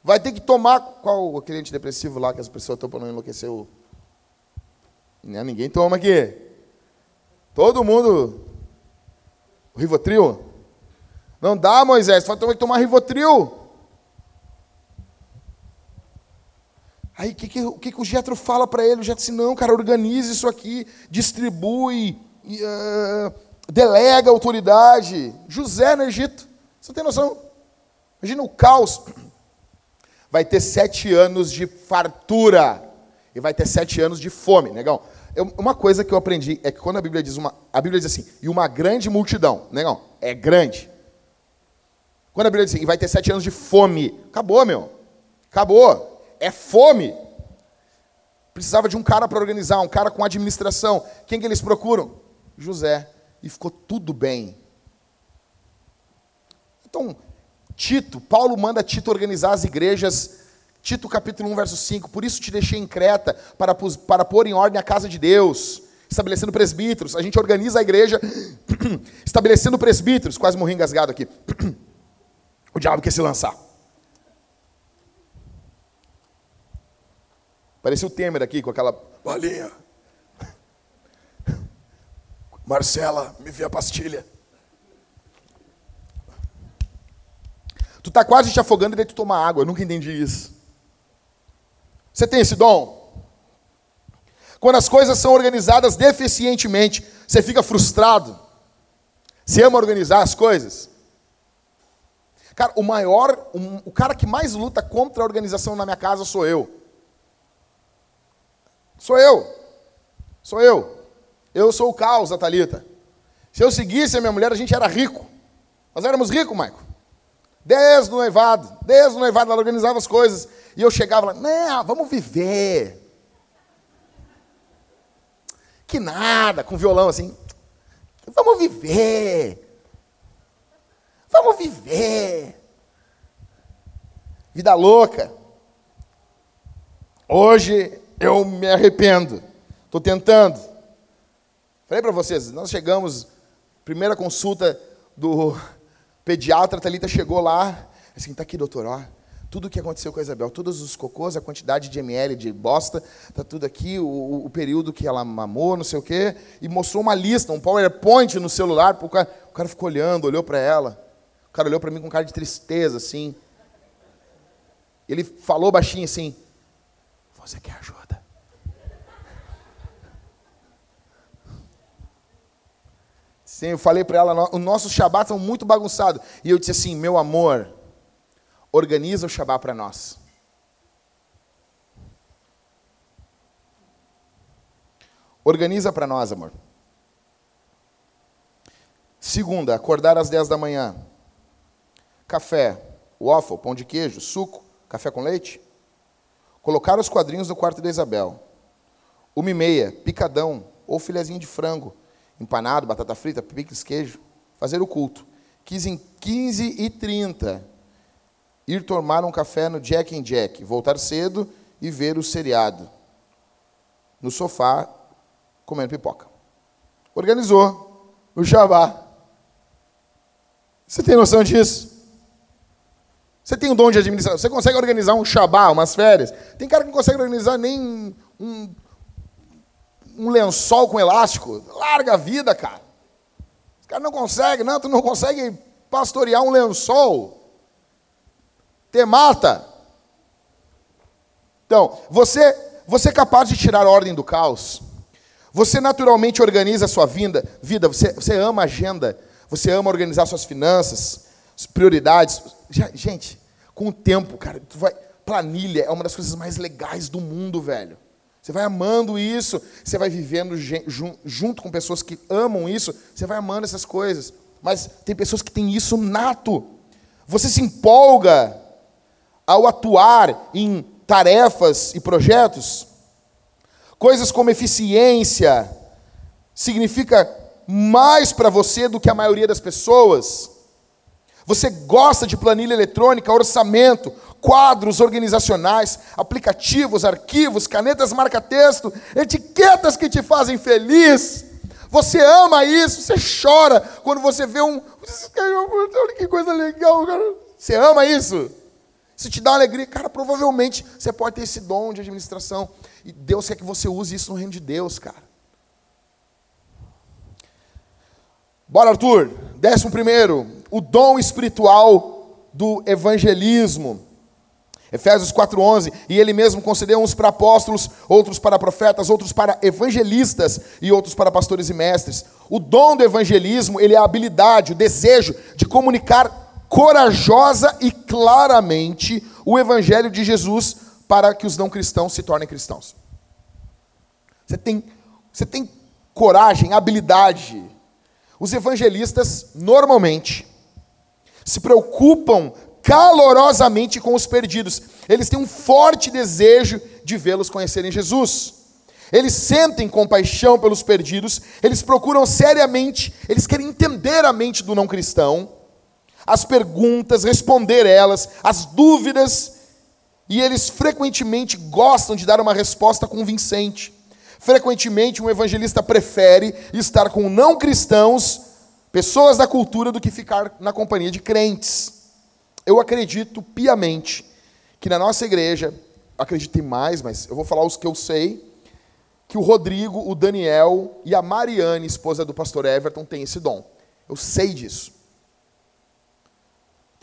[SPEAKER 1] vai ter que tomar qual aquele antidepressivo lá que as pessoas estão para não enlouquecer o né, ninguém toma aqui. Todo mundo. Rivotril? Não dá, Moisés. Você vai tomar Rivotril. Aí o que, que, que, que o Getro fala para ele? O Getro disse, não, cara, organize isso aqui, distribui, uh, delega autoridade. José no Egito. Você tem noção? Imagina o caos. Vai ter sete anos de fartura e vai ter sete anos de fome, negão. Uma coisa que eu aprendi é que quando a Bíblia diz uma, a Bíblia diz assim, e uma grande multidão, negão, é grande. Quando a Bíblia diz assim, e vai ter sete anos de fome, acabou, meu, acabou, é fome. Precisava de um cara para organizar, um cara com administração. Quem que eles procuram? José. E ficou tudo bem. Então, Tito, Paulo manda Tito organizar as igrejas Tito capítulo 1, verso 5, por isso te deixei em Creta, para, para pôr em ordem a casa de Deus, estabelecendo presbíteros. A gente organiza a igreja, estabelecendo presbíteros. Quase morri engasgado aqui. o diabo quer se lançar. Parecia o Temer aqui com aquela bolinha. Marcela, me vê a pastilha. Tu tá quase te afogando e daí tu tomar água. Eu nunca entendi isso. Você tem esse dom? Quando as coisas são organizadas deficientemente, você fica frustrado. Você ama organizar as coisas? Cara, o maior, um, o cara que mais luta contra a organização na minha casa sou eu. Sou eu. Sou eu. Eu sou o caos Thalita. Se eu seguisse a minha mulher, a gente era rico. Nós éramos ricos, Maico. Desde o noivado, desde o noivado ela organizava as coisas. E eu chegava lá, não, vamos viver. Que nada, com violão assim. Vamos viver. Vamos viver. Vida louca. Hoje eu me arrependo. Estou tentando. Falei para vocês, nós chegamos, primeira consulta do pediatra, a Thalita chegou lá, assim, está aqui, doutor, ó, tudo o que aconteceu com a Isabel, todos os cocôs, a quantidade de ml de bosta, tá tudo aqui, o, o período que ela mamou, não sei o quê, e mostrou uma lista, um PowerPoint no celular, o cara, o cara ficou olhando, olhou para ela, o cara olhou para mim com cara de tristeza, assim. Ele falou baixinho assim: Você quer ajuda? Sim, eu falei para ela: Os nossos Shabat são muito bagunçados. E eu disse assim: Meu amor, organiza o Shabat para nós. Organiza para nós, amor. Segunda, acordar às 10 da manhã. Café, waffle, pão de queijo, suco, café com leite. Colocar os quadrinhos no quarto da Isabel. Uma e meia, picadão ou filezinho de frango, empanado, batata frita, picles, queijo. Fazer o culto. 15, 15 e 30, ir tomar um café no Jack and Jack, voltar cedo e ver o seriado. No sofá, comendo pipoca. Organizou o Jabá. Você tem noção disso? Você tem um dom de administração. Você consegue organizar um Shabá, umas férias. Tem cara que não consegue organizar nem um, um lençol com elástico. Larga a vida, cara. Os caras não conseguem, não, tu não consegue pastorear um lençol. Te mata. Então, você, você é capaz de tirar a ordem do caos. Você naturalmente organiza a sua vida, vida você, você ama a agenda, você ama organizar suas finanças, prioridades. Gente, com o tempo, cara, vai, planilha é uma das coisas mais legais do mundo, velho. Você vai amando isso, você vai vivendo junto com pessoas que amam isso, você vai amando essas coisas. Mas tem pessoas que têm isso nato. Você se empolga ao atuar em tarefas e projetos. Coisas como eficiência significa mais para você do que a maioria das pessoas. Você gosta de planilha eletrônica, orçamento, quadros organizacionais, aplicativos, arquivos, canetas marca-texto, etiquetas que te fazem feliz. Você ama isso, você chora quando você vê um. Olha que coisa legal, cara. Você ama isso? Isso te dá alegria. Cara, provavelmente você pode ter esse dom de administração. E Deus quer que você use isso no reino de Deus, cara. Bora, Arthur. Décimo primeiro, o dom espiritual do evangelismo. Efésios 4:11, e ele mesmo concedeu uns para apóstolos, outros para profetas, outros para evangelistas e outros para pastores e mestres. O dom do evangelismo, ele é a habilidade, o desejo de comunicar corajosa e claramente o evangelho de Jesus para que os não cristãos se tornem cristãos. Você tem, você tem coragem, habilidade, os evangelistas, normalmente, se preocupam calorosamente com os perdidos. Eles têm um forte desejo de vê-los conhecerem Jesus. Eles sentem compaixão pelos perdidos, eles procuram seriamente, eles querem entender a mente do não cristão, as perguntas, responder elas, as dúvidas, e eles frequentemente gostam de dar uma resposta convincente. Frequentemente, um evangelista prefere estar com não cristãos, pessoas da cultura, do que ficar na companhia de crentes. Eu acredito piamente que na nossa igreja, acredito em mais, mas eu vou falar os que eu sei, que o Rodrigo, o Daniel e a Mariane, esposa do pastor Everton, têm esse dom. Eu sei disso.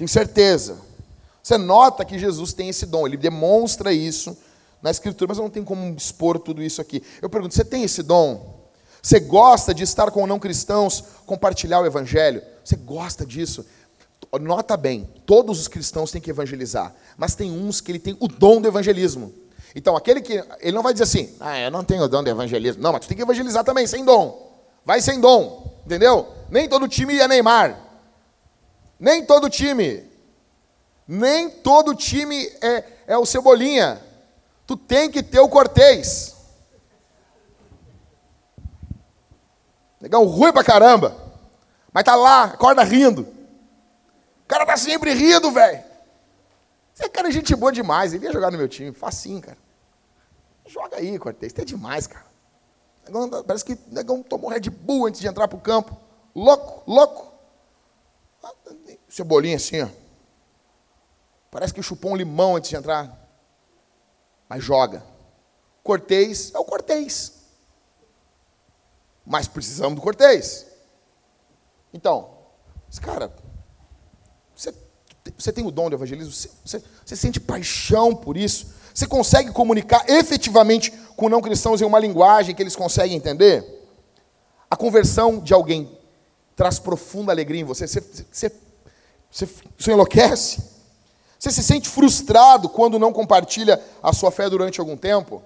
[SPEAKER 1] Tenho certeza. Você nota que Jesus tem esse dom, ele demonstra isso na Escritura, mas eu não tenho como expor tudo isso aqui. Eu pergunto: você tem esse dom? Você gosta de estar com não cristãos, compartilhar o Evangelho? Você gosta disso? Nota bem, todos os cristãos têm que evangelizar, mas tem uns que ele tem o dom do evangelismo. Então, aquele que. Ele não vai dizer assim, ah, eu não tenho o dom de evangelismo. Não, mas tu tem que evangelizar também, sem dom. Vai sem dom, entendeu? Nem todo time é Neymar. Nem todo time. Nem todo time é, é o Cebolinha. Tu tem que ter o Cortez. Legal, ruim pra caramba. Mas tá lá, acorda rindo. O cara tá sempre rindo, velho. Esse cara é gente boa demais. Ele ia jogar no meu time. Facinho, cara. Joga aí, Cortez. Isso é demais, cara. Parece que o negão tomou Red Bull antes de entrar pro campo. Louco, louco. Cebolinha assim, ó. Parece que chupou um limão antes de entrar. Mas joga. Cortez é o Cortez. Mas precisamos do Cortez. Então, cara, você, você tem o dom do evangelismo? Você, você, você sente paixão por isso? Você consegue comunicar efetivamente com não cristãos em uma linguagem que eles conseguem entender? A conversão de alguém traz profunda alegria em você. Você, você, você, você enlouquece? Você se sente frustrado quando não compartilha a sua fé durante algum tempo?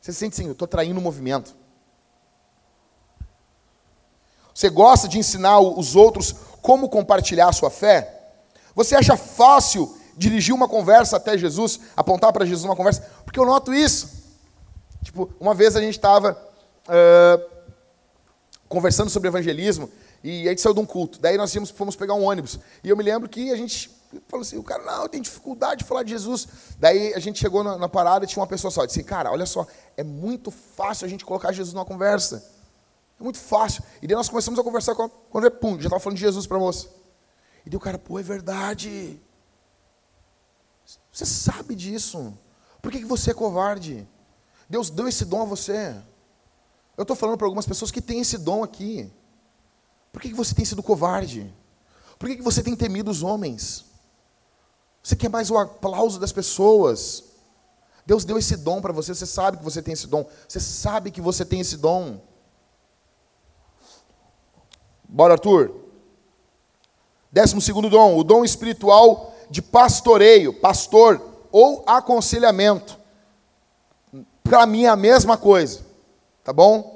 [SPEAKER 1] Você se sente assim, eu estou traindo o movimento. Você gosta de ensinar os outros como compartilhar a sua fé? Você acha fácil dirigir uma conversa até Jesus, apontar para Jesus uma conversa? Porque eu noto isso. Tipo, uma vez a gente estava uh, conversando sobre evangelismo e a gente saiu de um culto. Daí nós íamos, fomos pegar um ônibus. E eu me lembro que a gente falou assim: o cara, não, tem dificuldade de falar de Jesus. Daí a gente chegou na, na parada e tinha uma pessoa só. Eu disse: cara, olha só, é muito fácil a gente colocar Jesus numa conversa. É muito fácil. E daí nós começamos a conversar com quando é pum, já estava falando de Jesus para a moça. E daí o cara, pô, é verdade. Você sabe disso. Por que, que você é covarde? Deus deu esse dom a você. Eu estou falando para algumas pessoas que têm esse dom aqui. Por que, você tem sido covarde? Por que você tem temido os homens? Você quer mais o aplauso das pessoas? Deus deu esse dom para você, você sabe que você tem esse dom. Você sabe que você tem esse dom. Bora, Arthur. Décimo segundo dom, o dom espiritual de pastoreio, pastor ou aconselhamento. Para mim é a mesma coisa, tá bom?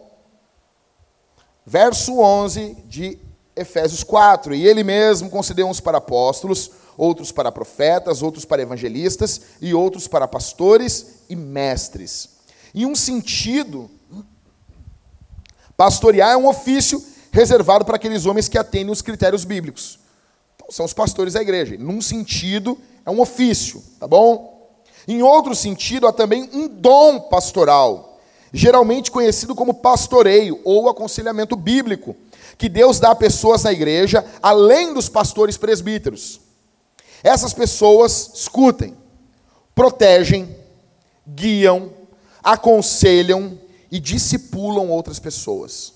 [SPEAKER 1] Verso 11 de Efésios 4. E ele mesmo concedeu uns para apóstolos, outros para profetas, outros para evangelistas e outros para pastores e mestres. Em um sentido, pastorear é um ofício reservado para aqueles homens que atendem os critérios bíblicos. Então, são os pastores da igreja. Num sentido, é um ofício, tá bom? Em outro sentido, há também um dom pastoral, geralmente conhecido como pastoreio ou aconselhamento bíblico, que Deus dá a pessoas na igreja, além dos pastores presbíteros. Essas pessoas, escutem, protegem, guiam, aconselham e discipulam outras pessoas.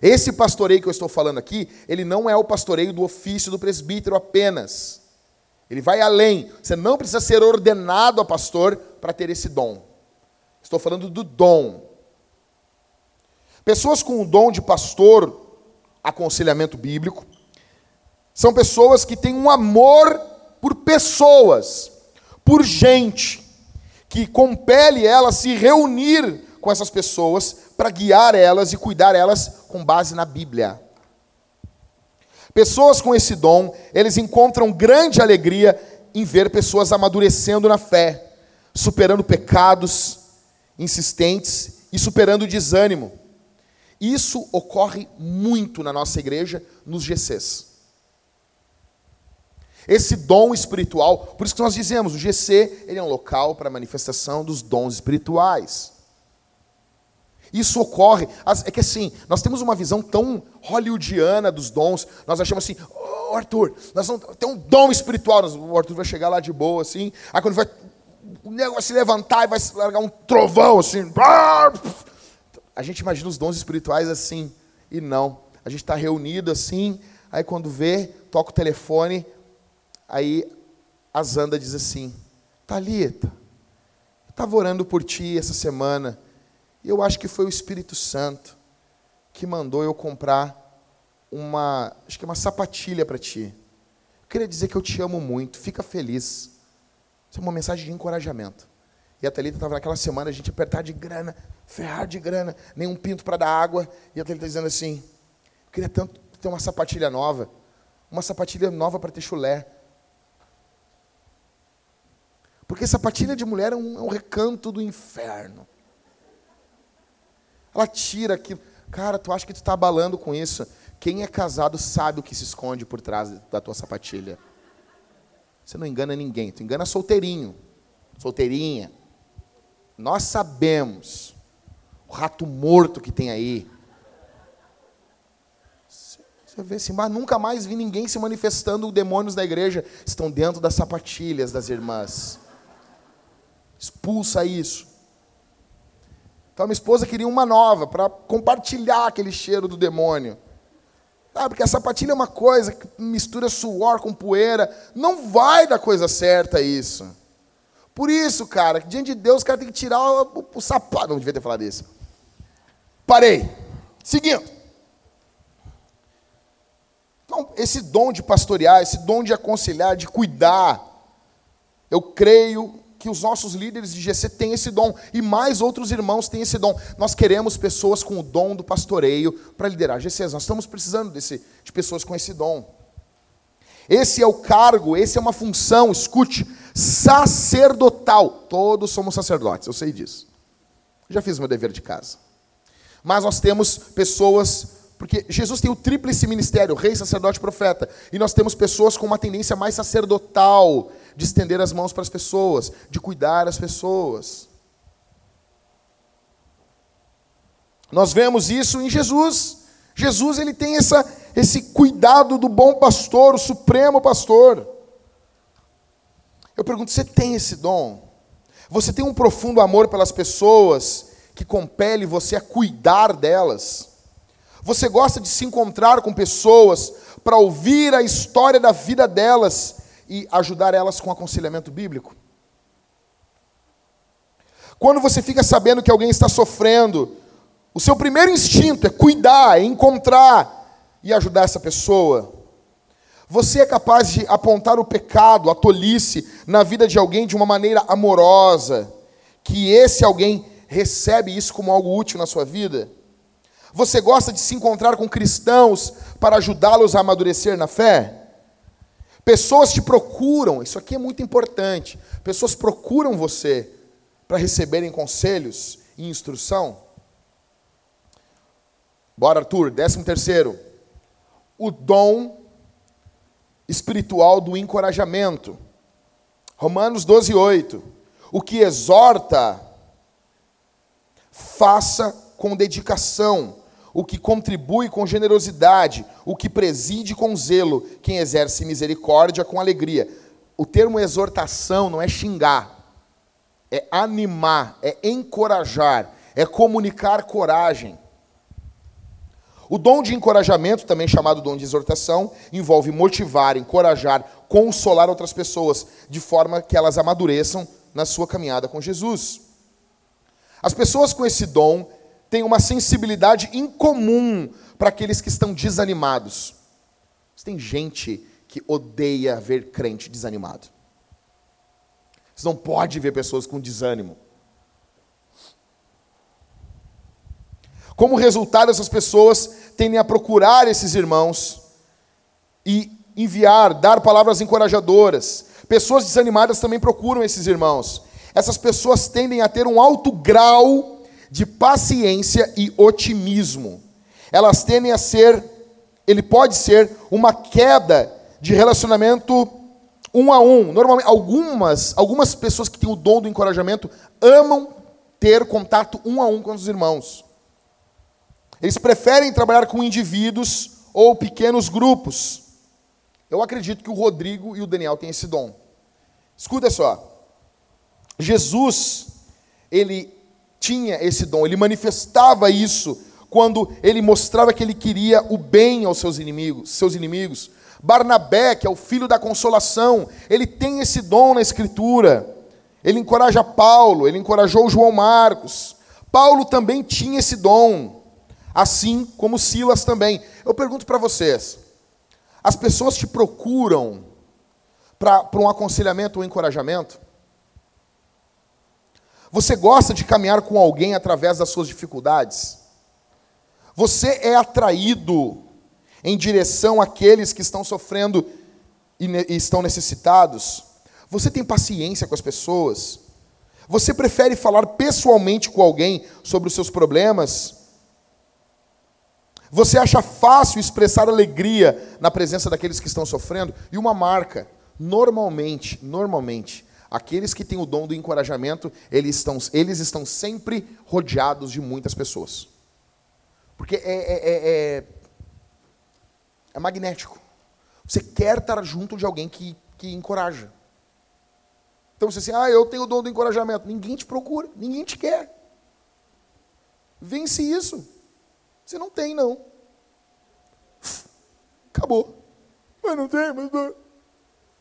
[SPEAKER 1] Esse pastoreio que eu estou falando aqui, ele não é o pastoreio do ofício do presbítero apenas. Ele vai além. Você não precisa ser ordenado a pastor para ter esse dom. Estou falando do dom. Pessoas com o dom de pastor, aconselhamento bíblico, são pessoas que têm um amor por pessoas, por gente, que compele elas se reunir com essas pessoas para guiar elas e cuidar elas com base na Bíblia. Pessoas com esse dom, eles encontram grande alegria em ver pessoas amadurecendo na fé, superando pecados insistentes e superando o desânimo. Isso ocorre muito na nossa igreja, nos GCs. Esse dom espiritual, por isso que nós dizemos, o GC ele é um local para manifestação dos dons espirituais. Isso ocorre. É que assim, nós temos uma visão tão hollywoodiana dos dons. Nós achamos assim, oh, Arthur, nós vamos ter um dom espiritual. O Arthur vai chegar lá de boa, assim. Aí quando vai o negócio vai se levantar e vai largar um trovão assim. A gente imagina os dons espirituais assim, e não. A gente está reunido assim, aí quando vê, toca o telefone, aí a Zanda diz assim: Talita, eu estava orando por ti essa semana, e eu acho que foi o Espírito Santo que mandou eu comprar uma, acho que é uma sapatilha para ti. Eu queria dizer que eu te amo muito, fica feliz. Isso é uma mensagem de encorajamento. E a Thalita estava naquela semana, a gente apertar de grana, ferrar de grana, nenhum pinto para dar água. E a Thalita dizendo assim: eu queria tanto ter uma sapatilha nova, uma sapatilha nova para ter chulé. Porque sapatilha de mulher é um, é um recanto do inferno. Ela tira aquilo. Cara, tu acha que tu está abalando com isso? Quem é casado sabe o que se esconde por trás da tua sapatilha. Você não engana ninguém, tu engana solteirinho, solteirinha. Nós sabemos o rato morto que tem aí. Você vê assim, mas nunca mais vi ninguém se manifestando demônios da igreja. Estão dentro das sapatilhas das irmãs. Expulsa isso. Então minha esposa queria uma nova para compartilhar aquele cheiro do demônio. Ah, porque a sapatilha é uma coisa que mistura suor com poeira. Não vai dar coisa certa isso. Por isso, cara, diante de Deus, o cara tem que tirar o, o, o sapato. Não devia ter falado isso. Parei. Seguindo. Então, esse dom de pastorear, esse dom de aconselhar, de cuidar, eu creio que os nossos líderes de GC têm esse dom e mais outros irmãos têm esse dom. Nós queremos pessoas com o dom do pastoreio para liderar GCs. Nós estamos precisando desse, de pessoas com esse dom. Esse é o cargo, esse é uma função, escute, sacerdotal. Todos somos sacerdotes, eu sei disso. Já fiz meu dever de casa. Mas nós temos pessoas porque Jesus tem o tríplice ministério, rei, sacerdote e profeta. E nós temos pessoas com uma tendência mais sacerdotal, de estender as mãos para as pessoas, de cuidar as pessoas. Nós vemos isso em Jesus. Jesus ele tem essa, esse cuidado do bom pastor, o supremo pastor. Eu pergunto, você tem esse dom? Você tem um profundo amor pelas pessoas que compele você a cuidar delas? Você gosta de se encontrar com pessoas para ouvir a história da vida delas e ajudar elas com aconselhamento bíblico? Quando você fica sabendo que alguém está sofrendo, o seu primeiro instinto é cuidar, é encontrar e ajudar essa pessoa. Você é capaz de apontar o pecado, a tolice na vida de alguém de uma maneira amorosa, que esse alguém recebe isso como algo útil na sua vida? Você gosta de se encontrar com cristãos para ajudá-los a amadurecer na fé? Pessoas te procuram, isso aqui é muito importante. Pessoas procuram você para receberem conselhos e instrução. Bora, Arthur, décimo terceiro. O dom espiritual do encorajamento. Romanos 12, 8. O que exorta, faça com dedicação, o que contribui com generosidade, o que preside com zelo, quem exerce misericórdia com alegria. O termo exortação não é xingar, é animar, é encorajar, é comunicar coragem. O dom de encorajamento, também chamado dom de exortação, envolve motivar, encorajar, consolar outras pessoas, de forma que elas amadureçam na sua caminhada com Jesus. As pessoas com esse dom tem uma sensibilidade incomum para aqueles que estão desanimados. Tem gente que odeia ver crente desanimado. Você não pode ver pessoas com desânimo. Como resultado, essas pessoas tendem a procurar esses irmãos e enviar, dar palavras encorajadoras. Pessoas desanimadas também procuram esses irmãos. Essas pessoas tendem a ter um alto grau de paciência e otimismo. Elas tendem a ser, ele pode ser uma queda de relacionamento um a um. Normalmente, algumas, algumas pessoas que têm o dom do encorajamento amam ter contato um a um com os irmãos. Eles preferem trabalhar com indivíduos ou pequenos grupos. Eu acredito que o Rodrigo e o Daniel têm esse dom. Escuta só. Jesus, ele tinha esse dom, ele manifestava isso quando ele mostrava que ele queria o bem aos seus inimigos, seus inimigos. Barnabé, que é o filho da consolação, ele tem esse dom na escritura. Ele encoraja Paulo, ele encorajou João Marcos. Paulo também tinha esse dom, assim como Silas também. Eu pergunto para vocês: as pessoas te procuram para um aconselhamento ou encorajamento? Você gosta de caminhar com alguém através das suas dificuldades? Você é atraído em direção àqueles que estão sofrendo e estão necessitados? Você tem paciência com as pessoas? Você prefere falar pessoalmente com alguém sobre os seus problemas? Você acha fácil expressar alegria na presença daqueles que estão sofrendo? E uma marca, normalmente, normalmente, aqueles que têm o dom do encorajamento, eles estão, eles estão sempre rodeados de muitas pessoas. Porque é, é, é, é, é magnético. Você quer estar junto de alguém que, que encoraja. Então você assim, ah, eu tenho o dom do encorajamento. Ninguém te procura, ninguém te quer. Vence isso. Você não tem, não. Acabou. Mas não tem, mas não.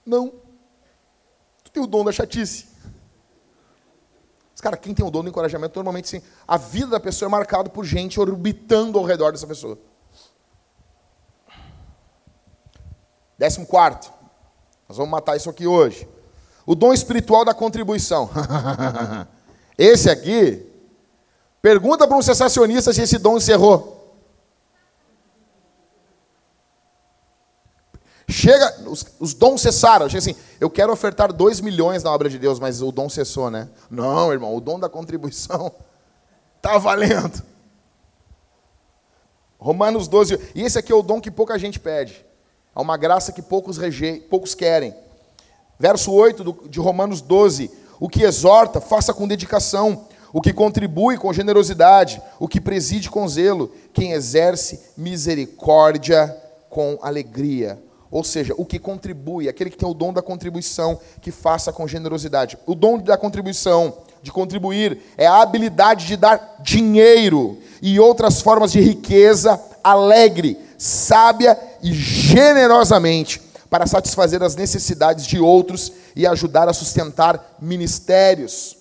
[SPEAKER 1] Não. Tem o dom da chatice. Mas, cara, quem tem o dom do encorajamento, normalmente sim. A vida da pessoa é marcada por gente orbitando ao redor dessa pessoa. Décimo quarto. Nós vamos matar isso aqui hoje. O dom espiritual da contribuição. esse aqui, pergunta para um sensacionista se esse dom encerrou. Chega, os, os, dons cessaram. Chega assim, eu quero ofertar 2 milhões na obra de Deus, mas o dom cessou, né? Não, irmão, o dom da contribuição está valendo. Romanos 12. E esse aqui é o dom que pouca gente pede. É uma graça que poucos, rege... poucos querem. Verso 8 de Romanos 12: O que exorta, faça com dedicação. O que contribui com generosidade. O que preside com zelo. Quem exerce misericórdia com alegria. Ou seja, o que contribui, aquele que tem o dom da contribuição, que faça com generosidade. O dom da contribuição, de contribuir, é a habilidade de dar dinheiro e outras formas de riqueza alegre, sábia e generosamente para satisfazer as necessidades de outros e ajudar a sustentar ministérios.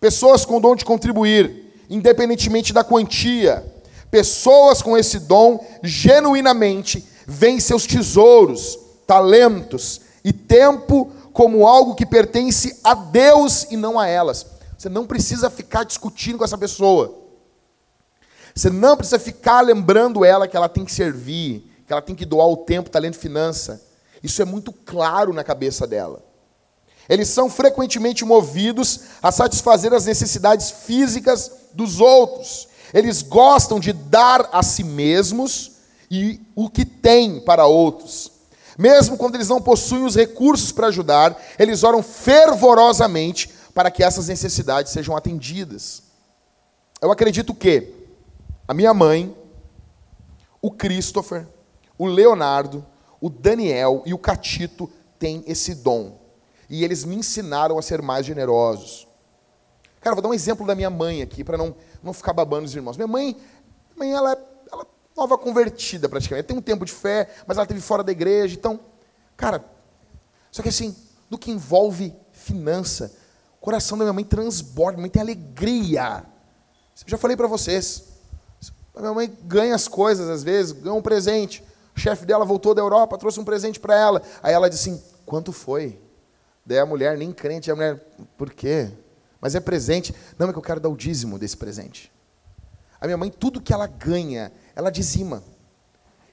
[SPEAKER 1] Pessoas com dom de contribuir, independentemente da quantia, pessoas com esse dom genuinamente veem seus tesouros, talentos e tempo como algo que pertence a Deus e não a elas. Você não precisa ficar discutindo com essa pessoa. Você não precisa ficar lembrando ela que ela tem que servir, que ela tem que doar o tempo, talento e finança. Isso é muito claro na cabeça dela. Eles são frequentemente movidos a satisfazer as necessidades físicas dos outros. Eles gostam de dar a si mesmos e o que têm para outros. Mesmo quando eles não possuem os recursos para ajudar, eles oram fervorosamente para que essas necessidades sejam atendidas. Eu acredito que a minha mãe, o Christopher, o Leonardo, o Daniel e o Catito têm esse dom. E eles me ensinaram a ser mais generosos. Cara, vou dar um exemplo da minha mãe aqui, para não, não ficar babando os irmãos. Minha mãe, minha mãe ela, é nova convertida praticamente. Tem um tempo de fé, mas ela esteve fora da igreja. Então, cara, só que assim, no que envolve finança, o coração da minha mãe transborda, minha mãe tem alegria. Eu já falei para vocês. A minha mãe ganha as coisas às vezes, ganha um presente. O chefe dela voltou da Europa, trouxe um presente para ela. Aí ela disse assim: quanto foi? Daí a mulher, nem crente, a mulher, por quê? Mas é presente. Não, é que eu quero dar o dízimo desse presente. A minha mãe, tudo que ela ganha, ela dizima.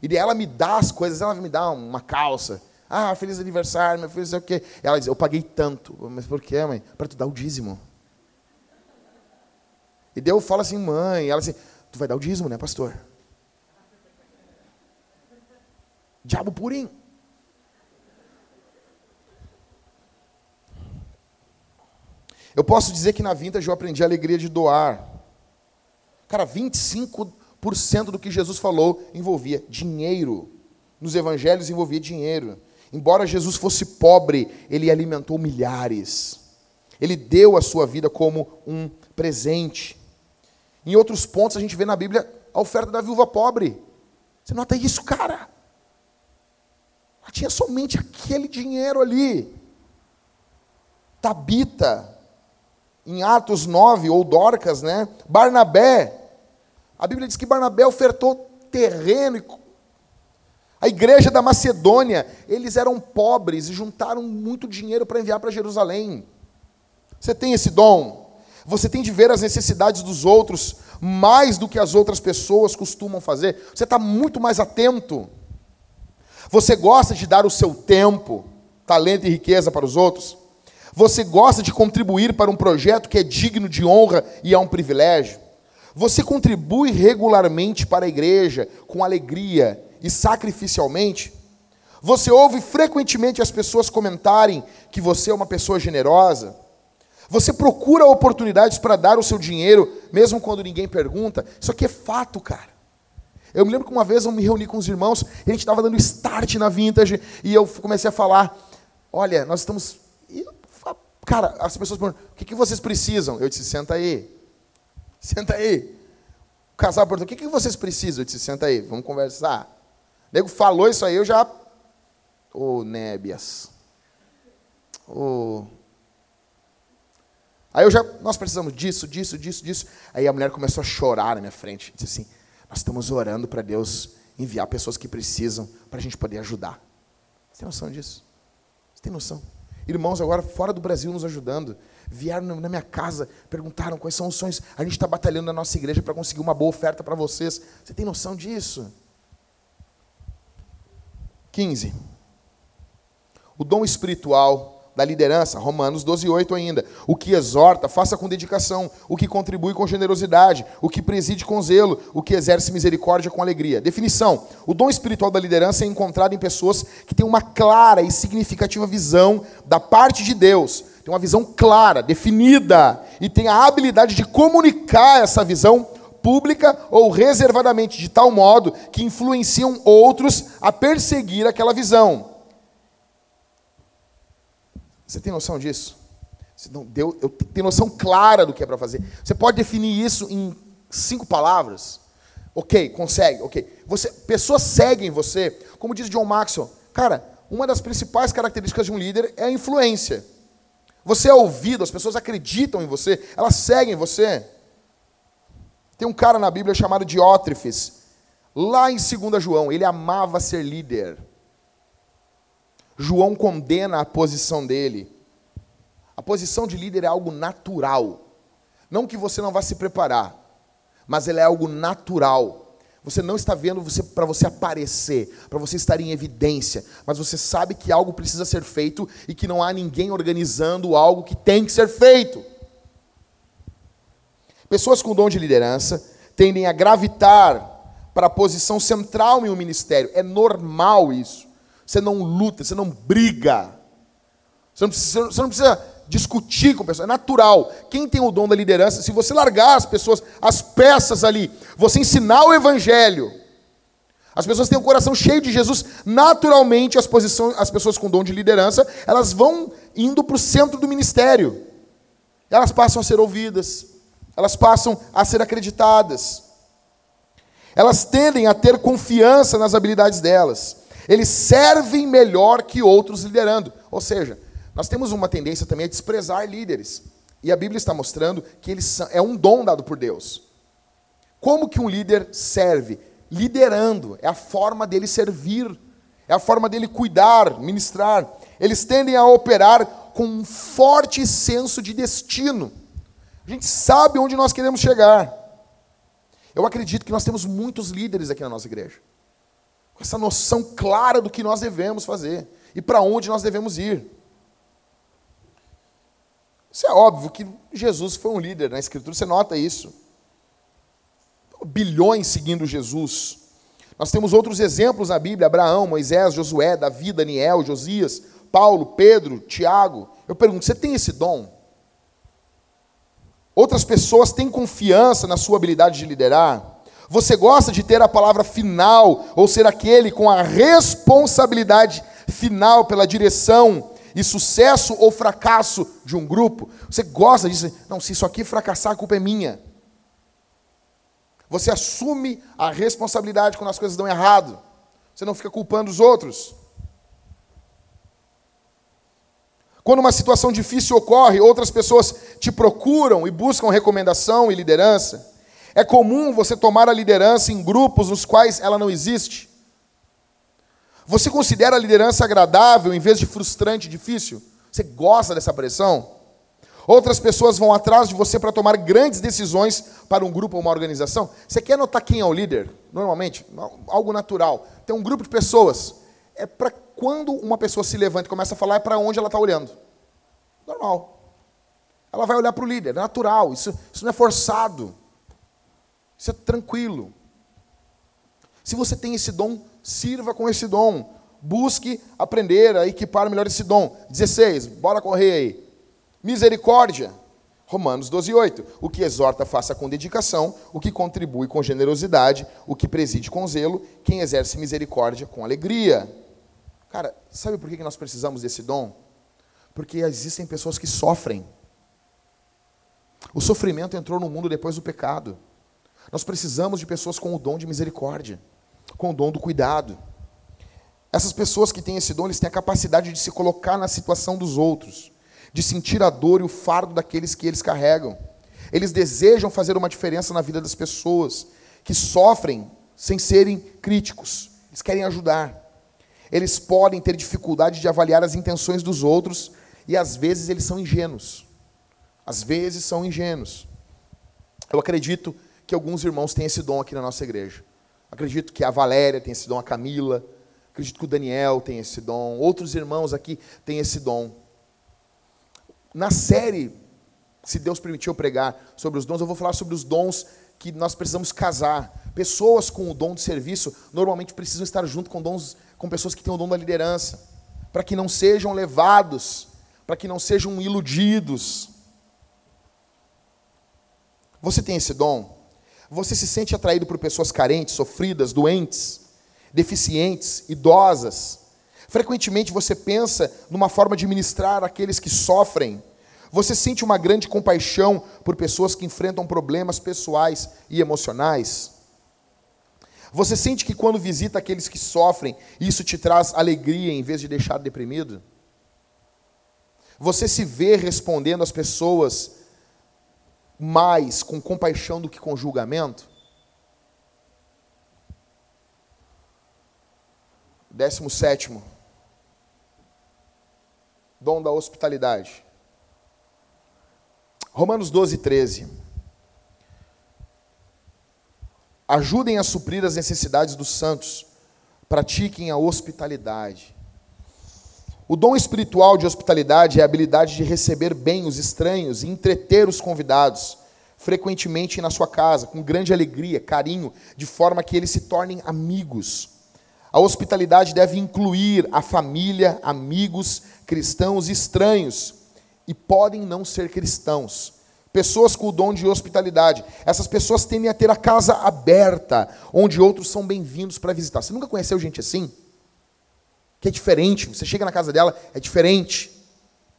[SPEAKER 1] E ela me dá as coisas, ela me dá uma calça. Ah, feliz aniversário, meu filho, sei o quê. Ela diz, eu paguei tanto. Mas por quê, mãe? Para tu dar o dízimo. E daí eu falo assim, mãe, ela assim, tu vai dar o dízimo, né, pastor? Diabo purinho. Eu posso dizer que na Vintage eu aprendi a alegria de doar. Cara, 25% do que Jesus falou envolvia dinheiro. Nos evangelhos envolvia dinheiro. Embora Jesus fosse pobre, ele alimentou milhares. Ele deu a sua vida como um presente. Em outros pontos, a gente vê na Bíblia a oferta da viúva pobre. Você nota isso, cara? Ela tinha somente aquele dinheiro ali. Tabita, em Atos 9, ou Dorcas, né? Barnabé. A Bíblia diz que Barnabé ofertou terreno. A igreja da Macedônia, eles eram pobres e juntaram muito dinheiro para enviar para Jerusalém. Você tem esse dom? Você tem de ver as necessidades dos outros mais do que as outras pessoas costumam fazer? Você está muito mais atento? Você gosta de dar o seu tempo, talento e riqueza para os outros? Você gosta de contribuir para um projeto que é digno de honra e é um privilégio? Você contribui regularmente para a igreja com alegria e sacrificialmente? Você ouve frequentemente as pessoas comentarem que você é uma pessoa generosa? Você procura oportunidades para dar o seu dinheiro, mesmo quando ninguém pergunta? Isso aqui é fato, cara. Eu me lembro que uma vez eu me reuni com os irmãos, a gente estava dando start na Vintage, e eu comecei a falar: Olha, nós estamos. Cara, as pessoas perguntam: O que, que vocês precisam? Eu disse: Senta aí. Senta aí. O casal perguntou: O que, que vocês precisam? Eu disse: Senta aí, vamos conversar. O nego falou isso aí, eu já. Ô, oh, Nébias. Ô. Oh. Aí eu já. Nós precisamos disso, disso, disso, disso. Aí a mulher começou a chorar na minha frente. Disse assim: Nós estamos orando para Deus enviar pessoas que precisam para a gente poder ajudar. Você tem noção disso? Você tem noção? Irmãos agora fora do Brasil nos ajudando vieram na minha casa, perguntaram quais são os sonhos. A gente está batalhando na nossa igreja para conseguir uma boa oferta para vocês. Você tem noção disso? 15. O dom espiritual da liderança, Romanos 12, 8 ainda. O que exorta, faça com dedicação. O que contribui com generosidade. O que preside com zelo. O que exerce misericórdia com alegria. Definição: o dom espiritual da liderança é encontrado em pessoas que têm uma clara e significativa visão da parte de Deus tem uma visão clara, definida, e tem a habilidade de comunicar essa visão pública ou reservadamente, de tal modo que influenciam outros a perseguir aquela visão. Você tem noção disso? Você não deu, eu tenho noção clara do que é para fazer. Você pode definir isso em cinco palavras? Ok, consegue, ok. Você, pessoas seguem você, como diz John Maxwell. Cara, uma das principais características de um líder é a influência. Você é ouvido, as pessoas acreditam em você, elas seguem você. Tem um cara na Bíblia chamado Diótrefes, lá em 2 João, ele amava ser líder. João condena a posição dele. A posição de líder é algo natural. Não que você não vá se preparar, mas ele é algo natural. Você não está vendo você, para você aparecer, para você estar em evidência, mas você sabe que algo precisa ser feito e que não há ninguém organizando algo que tem que ser feito. Pessoas com dom de liderança tendem a gravitar para a posição central em um ministério. É normal isso. Você não luta, você não briga. Você não precisa, você não precisa discutir com pessoas, é natural. Quem tem o dom da liderança, se você largar as pessoas, as peças ali, você ensinar o evangelho, as pessoas têm o coração cheio de Jesus, naturalmente as, posições, as pessoas com dom de liderança, elas vão indo para o centro do ministério. Elas passam a ser ouvidas, elas passam a ser acreditadas. Elas tendem a ter confiança nas habilidades delas. Eles servem melhor que outros liderando. Ou seja, nós temos uma tendência também a desprezar líderes. E a Bíblia está mostrando que eles são, é um dom dado por Deus. Como que um líder serve? Liderando, é a forma dele servir, é a forma dele cuidar, ministrar. Eles tendem a operar com um forte senso de destino. A gente sabe onde nós queremos chegar. Eu acredito que nós temos muitos líderes aqui na nossa igreja, com essa noção clara do que nós devemos fazer e para onde nós devemos ir. Isso é óbvio que Jesus foi um líder na Escritura, você nota isso. Bilhões seguindo Jesus. Nós temos outros exemplos na Bíblia: Abraão, Moisés, Josué, Davi, Daniel, Josias, Paulo, Pedro, Tiago. Eu pergunto: você tem esse dom? Outras pessoas têm confiança na sua habilidade de liderar? Você gosta de ter a palavra final ou ser aquele com a responsabilidade final pela direção e sucesso ou fracasso de um grupo, você gosta disso? Não, se isso aqui fracassar, a culpa é minha. Você assume a responsabilidade quando as coisas dão errado. Você não fica culpando os outros. Quando uma situação difícil ocorre, outras pessoas te procuram e buscam recomendação e liderança. É comum você tomar a liderança em grupos nos quais ela não existe. Você considera a liderança agradável em vez de frustrante e difícil? Você gosta dessa pressão? Outras pessoas vão atrás de você para tomar grandes decisões para um grupo ou uma organização. Você quer notar quem é o líder? Normalmente, algo natural. Tem um grupo de pessoas. É para quando uma pessoa se levanta e começa a falar, é para onde ela está olhando. Normal. Ela vai olhar para o líder, é natural. Isso, isso não é forçado. Isso é tranquilo. Se você tem esse dom, sirva com esse dom. Busque aprender a equipar melhor esse dom. 16, bora correr aí. Misericórdia. Romanos 12, 8. O que exorta, faça com dedicação. O que contribui com generosidade. O que preside com zelo. Quem exerce misericórdia com alegria. Cara, sabe por que nós precisamos desse dom? Porque existem pessoas que sofrem. O sofrimento entrou no mundo depois do pecado. Nós precisamos de pessoas com o dom de misericórdia, com o dom do cuidado. Essas pessoas que têm esse dom, eles têm a capacidade de se colocar na situação dos outros, de sentir a dor e o fardo daqueles que eles carregam. Eles desejam fazer uma diferença na vida das pessoas que sofrem sem serem críticos. Eles querem ajudar. Eles podem ter dificuldade de avaliar as intenções dos outros e às vezes eles são ingênuos. Às vezes são ingênuos. Eu acredito que alguns irmãos têm esse dom aqui na nossa igreja. Acredito que a Valéria tem esse dom, a Camila. Acredito que o Daniel tem esse dom. Outros irmãos aqui têm esse dom. Na série, se Deus permitiu pregar sobre os dons, eu vou falar sobre os dons que nós precisamos casar. Pessoas com o dom de serviço normalmente precisam estar junto com dons, com pessoas que têm o dom da liderança, para que não sejam levados, para que não sejam iludidos. Você tem esse dom? Você se sente atraído por pessoas carentes, sofridas, doentes, deficientes, idosas. Frequentemente você pensa numa forma de ministrar aqueles que sofrem. Você sente uma grande compaixão por pessoas que enfrentam problemas pessoais e emocionais. Você sente que quando visita aqueles que sofrem, isso te traz alegria em vez de deixar deprimido? Você se vê respondendo às pessoas mais com compaixão do que com julgamento? Décimo sétimo. Dom da hospitalidade. Romanos 12, 13. Ajudem a suprir as necessidades dos santos. Pratiquem a hospitalidade. O dom espiritual de hospitalidade é a habilidade de receber bem os estranhos e entreter os convidados, frequentemente na sua casa, com grande alegria, carinho, de forma que eles se tornem amigos. A hospitalidade deve incluir a família, amigos, cristãos e estranhos, e podem não ser cristãos. Pessoas com o dom de hospitalidade. Essas pessoas tendem a ter a casa aberta, onde outros são bem-vindos para visitar. Você nunca conheceu gente assim? Que é diferente. Você chega na casa dela, é diferente.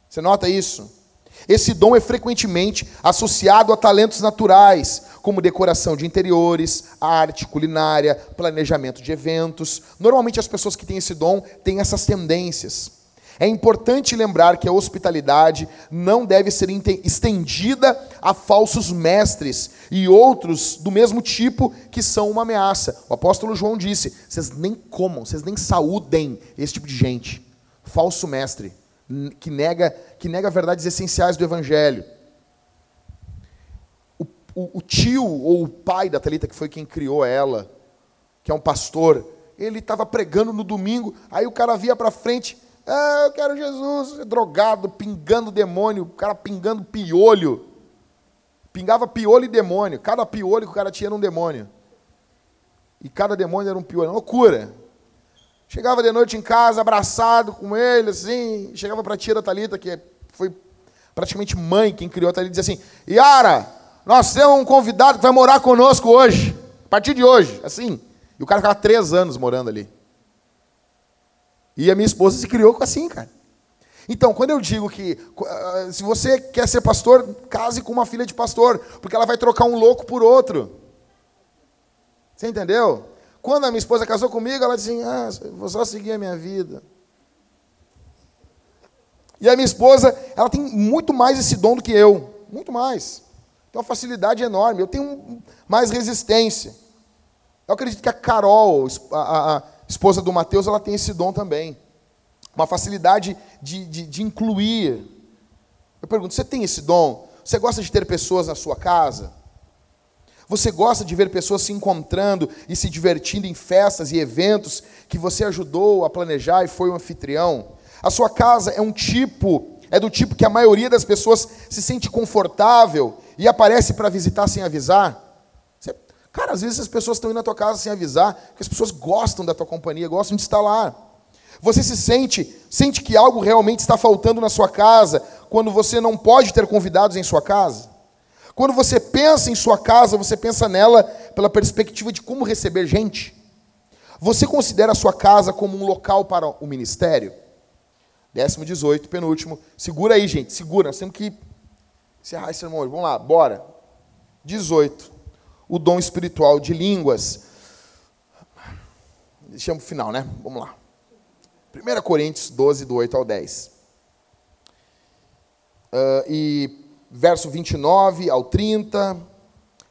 [SPEAKER 1] Você nota isso? Esse dom é frequentemente associado a talentos naturais, como decoração de interiores, arte, culinária, planejamento de eventos. Normalmente as pessoas que têm esse dom têm essas tendências. É importante lembrar que a hospitalidade não deve ser estendida a falsos mestres e outros do mesmo tipo que são uma ameaça. O apóstolo João disse: vocês nem comam, vocês nem saúdem esse tipo de gente. Falso mestre, que nega, que nega verdades essenciais do evangelho. O, o, o tio ou o pai da Talita, que foi quem criou ela, que é um pastor, ele estava pregando no domingo, aí o cara via para frente ah, eu quero Jesus, drogado, pingando demônio, o cara pingando piolho. Pingava piolho e demônio. Cada piolho que o cara tinha era um demônio. E cada demônio era um piolho. Loucura. Chegava de noite em casa, abraçado com ele, assim. Chegava para a tia da Thalita, que foi praticamente mãe quem criou a Thalita, dizia assim: Yara, nós temos um convidado que vai morar conosco hoje. A partir de hoje. Assim. E o cara ficava três anos morando ali. E a minha esposa se criou assim, cara. Então, quando eu digo que uh, se você quer ser pastor, case com uma filha de pastor, porque ela vai trocar um louco por outro. Você entendeu? Quando a minha esposa casou comigo, ela disse: Ah, vou só seguir a minha vida. E a minha esposa, ela tem muito mais esse dom do que eu. Muito mais. Tem uma facilidade enorme. Eu tenho mais resistência. Eu acredito que a Carol, a, a esposa do Mateus, ela tem esse dom também. Uma facilidade de, de, de incluir. Eu pergunto: você tem esse dom? Você gosta de ter pessoas na sua casa? Você gosta de ver pessoas se encontrando e se divertindo em festas e eventos que você ajudou a planejar e foi um anfitrião? A sua casa é um tipo, é do tipo que a maioria das pessoas se sente confortável e aparece para visitar sem avisar? Cara, às vezes as pessoas estão indo na tua casa sem avisar, porque as pessoas gostam da tua companhia, gostam de estar lá. Você se sente, sente que algo realmente está faltando na sua casa quando você não pode ter convidados em sua casa? Quando você pensa em sua casa, você pensa nela pela perspectiva de como receber gente. Você considera a sua casa como um local para o ministério? Décimo 18, penúltimo. Segura aí, gente, segura. Nós temos que encerrar esse sermão hoje. Vamos lá, bora. 18. O dom espiritual de línguas. Deixamos o final, né? Vamos lá. 1 Coríntios 12, do 8 ao 10. Uh, e verso 29 ao 30,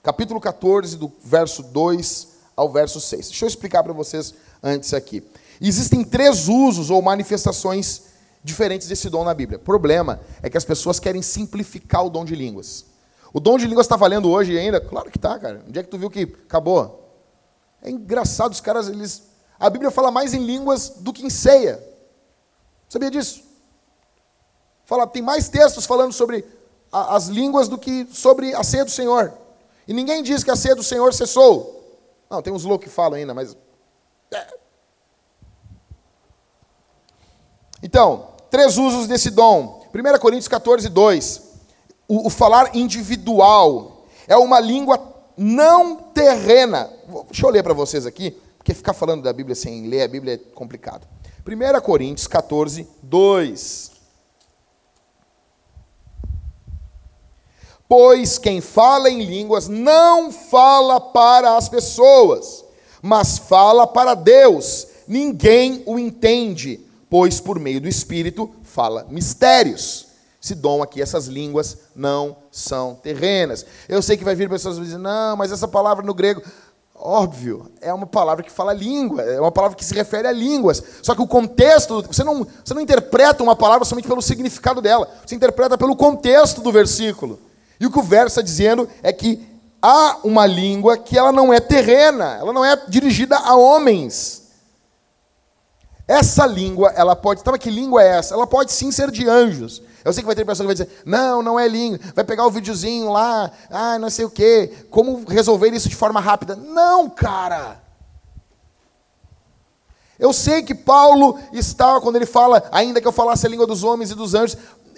[SPEAKER 1] capítulo 14, do verso 2 ao verso 6. Deixa eu explicar para vocês antes aqui. Existem três usos ou manifestações diferentes desse dom na Bíblia. O problema é que as pessoas querem simplificar o dom de línguas. O dom de línguas está valendo hoje ainda? Claro que está, cara. Onde é que tu viu que acabou? É engraçado, os caras, eles. A Bíblia fala mais em línguas do que em ceia. Sabia disso? Fala, tem mais textos falando sobre as línguas do que sobre a ceia do Senhor. E ninguém diz que a ceia do Senhor cessou. Não, tem uns loucos que falam ainda, mas. É. Então, três usos desse dom. 1 Coríntios 14, 2. O, o falar individual é uma língua não terrena. Deixa eu ler para vocês aqui, porque ficar falando da Bíblia sem ler a Bíblia é complicado. 1 Coríntios 14, 2. Pois quem fala em línguas não fala para as pessoas, mas fala para Deus. Ninguém o entende, pois por meio do Espírito fala mistérios. Esse dom aqui, essas línguas não são terrenas. Eu sei que vai vir pessoas dizer, não, mas essa palavra no grego, óbvio, é uma palavra que fala língua, é uma palavra que se refere a línguas. Só que o contexto, você não, você não interpreta uma palavra somente pelo significado dela, você interpreta pelo contexto do versículo. E o que o verso está dizendo é que há uma língua que ela não é terrena, ela não é dirigida a homens. Essa língua, ela pode. Sabe que língua é essa? Ela pode sim ser de anjos. Eu sei que vai ter pessoa que vai dizer, não, não é língua. Vai pegar o videozinho lá, ah, não sei o quê. Como resolver isso de forma rápida? Não, cara. Eu sei que Paulo está, quando ele fala, ainda que eu falasse a língua dos homens e dos anjos,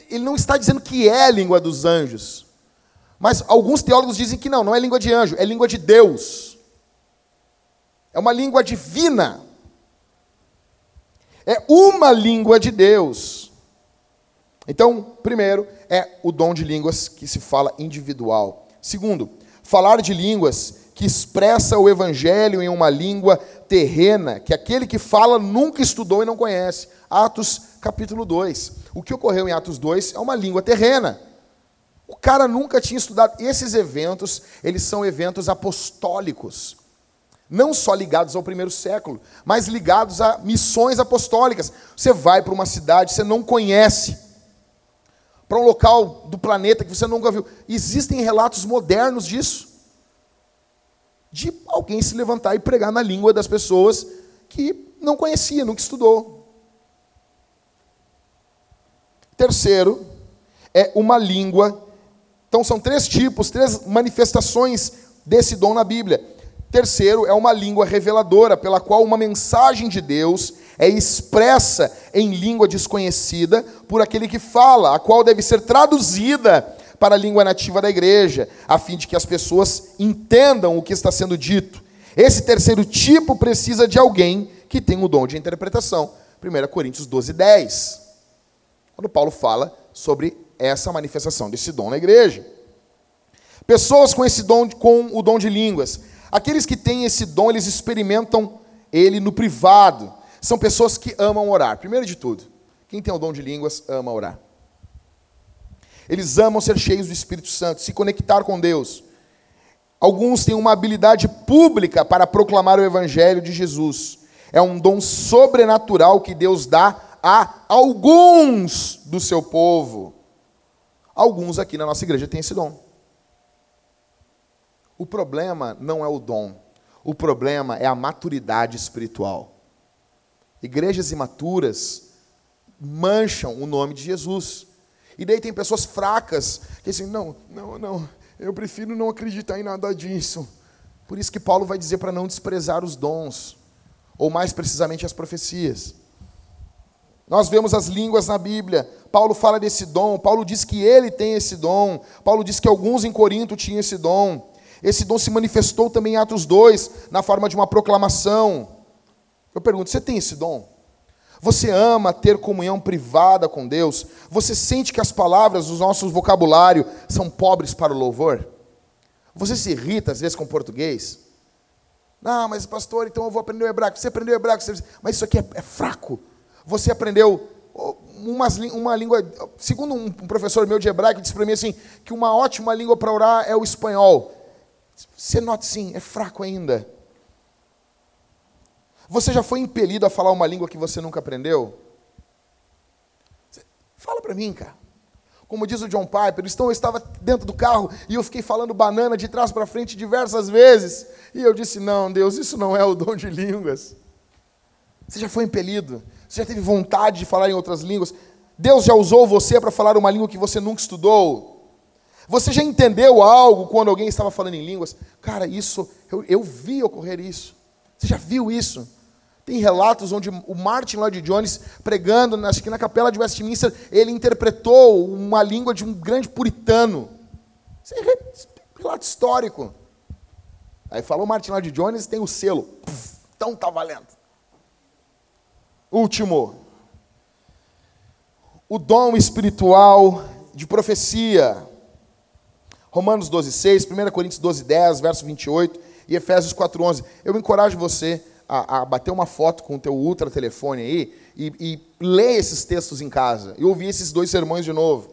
[SPEAKER 1] ele não está dizendo que é a língua dos anjos. Mas alguns teólogos dizem que não, não é língua de anjo, é língua de Deus. É uma língua divina. É uma língua de Deus. Então, primeiro, é o dom de línguas que se fala individual. Segundo, falar de línguas que expressa o evangelho em uma língua terrena, que aquele que fala nunca estudou e não conhece. Atos capítulo 2. O que ocorreu em Atos 2 é uma língua terrena. O cara nunca tinha estudado. Esses eventos, eles são eventos apostólicos. Não só ligados ao primeiro século, mas ligados a missões apostólicas. Você vai para uma cidade, você não conhece, para um local do planeta que você nunca viu. Existem relatos modernos disso. De alguém se levantar e pregar na língua das pessoas que não conhecia, nunca estudou. Terceiro, é uma língua então são três tipos, três manifestações desse dom na Bíblia. Terceiro, é uma língua reveladora, pela qual uma mensagem de Deus é expressa em língua desconhecida por aquele que fala, a qual deve ser traduzida para a língua nativa da igreja, a fim de que as pessoas entendam o que está sendo dito. Esse terceiro tipo precisa de alguém que tem o dom de interpretação. 1 Coríntios 12, 10. Quando Paulo fala sobre essa manifestação desse dom na igreja. Pessoas com esse dom, com o dom de línguas. Aqueles que têm esse dom, eles experimentam ele no privado. São pessoas que amam orar. Primeiro de tudo, quem tem o dom de línguas ama orar. Eles amam ser cheios do Espírito Santo, se conectar com Deus. Alguns têm uma habilidade pública para proclamar o Evangelho de Jesus. É um dom sobrenatural que Deus dá a alguns do seu povo. Alguns aqui na nossa igreja têm esse dom. O problema não é o dom, o problema é a maturidade espiritual. Igrejas imaturas mancham o nome de Jesus. E daí tem pessoas fracas que dizem: não, não, não, eu prefiro não acreditar em nada disso. Por isso que Paulo vai dizer para não desprezar os dons, ou mais precisamente as profecias. Nós vemos as línguas na Bíblia. Paulo fala desse dom. Paulo diz que ele tem esse dom. Paulo diz que alguns em Corinto tinham esse dom. Esse dom se manifestou também em Atos 2, na forma de uma proclamação. Eu pergunto: você tem esse dom? Você ama ter comunhão privada com Deus? Você sente que as palavras do nosso vocabulário são pobres para o louvor? Você se irrita às vezes com português? Não, mas pastor, então eu vou aprender o hebraico. Você aprendeu o hebraico, mas isso aqui é, é fraco. Você aprendeu uma, uma língua. Segundo um professor meu de hebraico, disse para mim assim: que uma ótima língua para orar é o espanhol. Você nota sim, é fraco ainda. Você já foi impelido a falar uma língua que você nunca aprendeu? Fala para mim, cara. Como diz o John Piper, eu estava dentro do carro e eu fiquei falando banana de trás para frente diversas vezes. E eu disse: Não, Deus, isso não é o dom de línguas. Você já foi impelido? Você já teve vontade de falar em outras línguas? Deus já usou você para falar uma língua que você nunca estudou? Você já entendeu algo quando alguém estava falando em línguas? Cara, isso, eu, eu vi ocorrer isso. Você já viu isso? Tem relatos onde o Martin Lloyd Jones, pregando, acho que na capela de Westminster, ele interpretou uma língua de um grande puritano. Isso é relato histórico. Aí falou Martin Lloyd Jones, tem o selo. então tá valendo. Último, o dom espiritual de profecia. Romanos 12, 6, 1 Coríntios 12, 10, verso 28 e Efésios 4, 11. Eu encorajo você a, a bater uma foto com o teu ultra telefone aí e, e ler esses textos em casa e ouvir esses dois sermões de novo.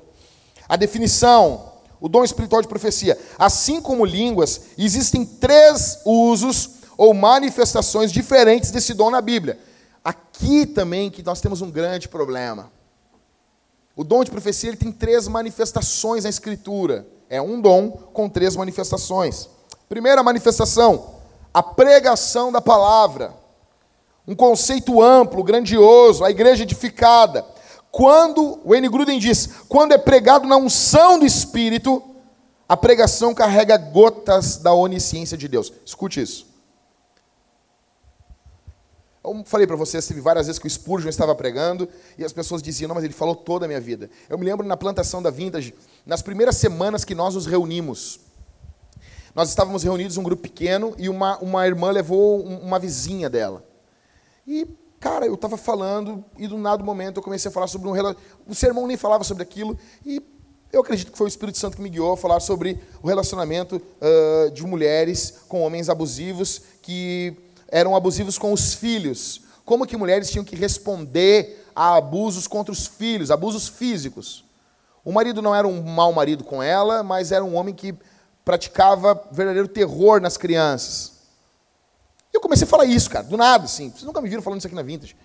[SPEAKER 1] A definição, o dom espiritual de profecia. Assim como línguas, existem três usos ou manifestações diferentes desse dom na Bíblia. Aqui também que nós temos um grande problema. O dom de profecia ele tem três manifestações na Escritura. É um dom com três manifestações. Primeira manifestação, a pregação da palavra. Um conceito amplo, grandioso, a igreja edificada. Quando, o N. Gruden diz, quando é pregado na unção do Espírito, a pregação carrega gotas da onisciência de Deus. Escute isso. Eu falei para vocês, teve várias vezes que o Spurgeon estava pregando e as pessoas diziam, não, mas ele falou toda a minha vida. Eu me lembro na plantação da Vintage, nas primeiras semanas que nós nos reunimos. Nós estávamos reunidos um grupo pequeno e uma, uma irmã levou uma vizinha dela. E, cara, eu estava falando e do nada momento eu comecei a falar sobre um relacionamento. O sermão nem falava sobre aquilo e eu acredito que foi o Espírito Santo que me guiou a falar sobre o relacionamento uh, de mulheres com homens abusivos que eram abusivos com os filhos. Como que mulheres tinham que responder a abusos contra os filhos, abusos físicos. O marido não era um mau marido com ela, mas era um homem que praticava verdadeiro terror nas crianças. Eu comecei a falar isso, cara, do nada, assim. Vocês nunca me viram falando isso aqui na Vintage.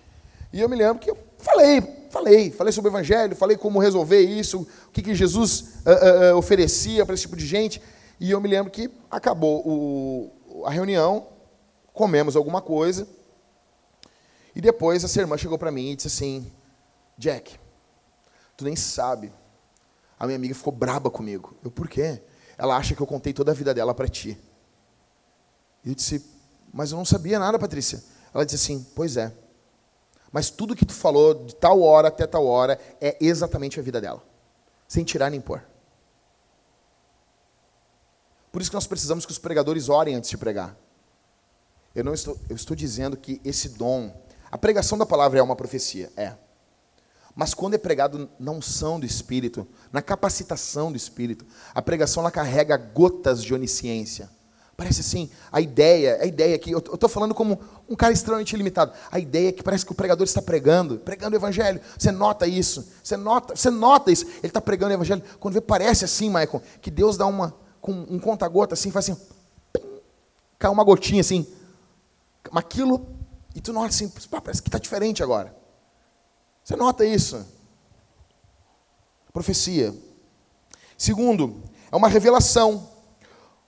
[SPEAKER 1] E eu me lembro que eu falei, falei, falei sobre o Evangelho, falei como resolver isso, o que, que Jesus uh, uh, oferecia para esse tipo de gente. E eu me lembro que acabou o, a reunião, comemos alguma coisa. E depois essa irmã chegou para mim e disse assim: Jack, tu nem sabe. A minha amiga ficou braba comigo. Eu, por quê? Ela acha que eu contei toda a vida dela para ti. Eu disse: Mas eu não sabia nada, Patrícia. Ela disse assim: Pois é. Mas tudo que tu falou de tal hora até tal hora é exatamente a vida dela. Sem tirar nem pôr. Por isso que nós precisamos que os pregadores orem antes de pregar. Eu não estou, eu estou dizendo que esse dom, a pregação da palavra é uma profecia, é. Mas quando é pregado na unção do Espírito, na capacitação do Espírito, a pregação ela carrega gotas de onisciência. Parece assim, a ideia, a ideia que eu estou falando como um cara extremamente limitado. A ideia é que parece que o pregador está pregando, pregando o evangelho. Você nota isso, você nota, você nota isso. Ele está pregando o evangelho. Quando vê, parece assim, Michael, que Deus dá uma com um conta-gota assim, faz assim, pim, cai uma gotinha assim. Aquilo, e tu nota assim, parece que está diferente agora. Você nota isso? Profecia. Segundo, é uma revelação.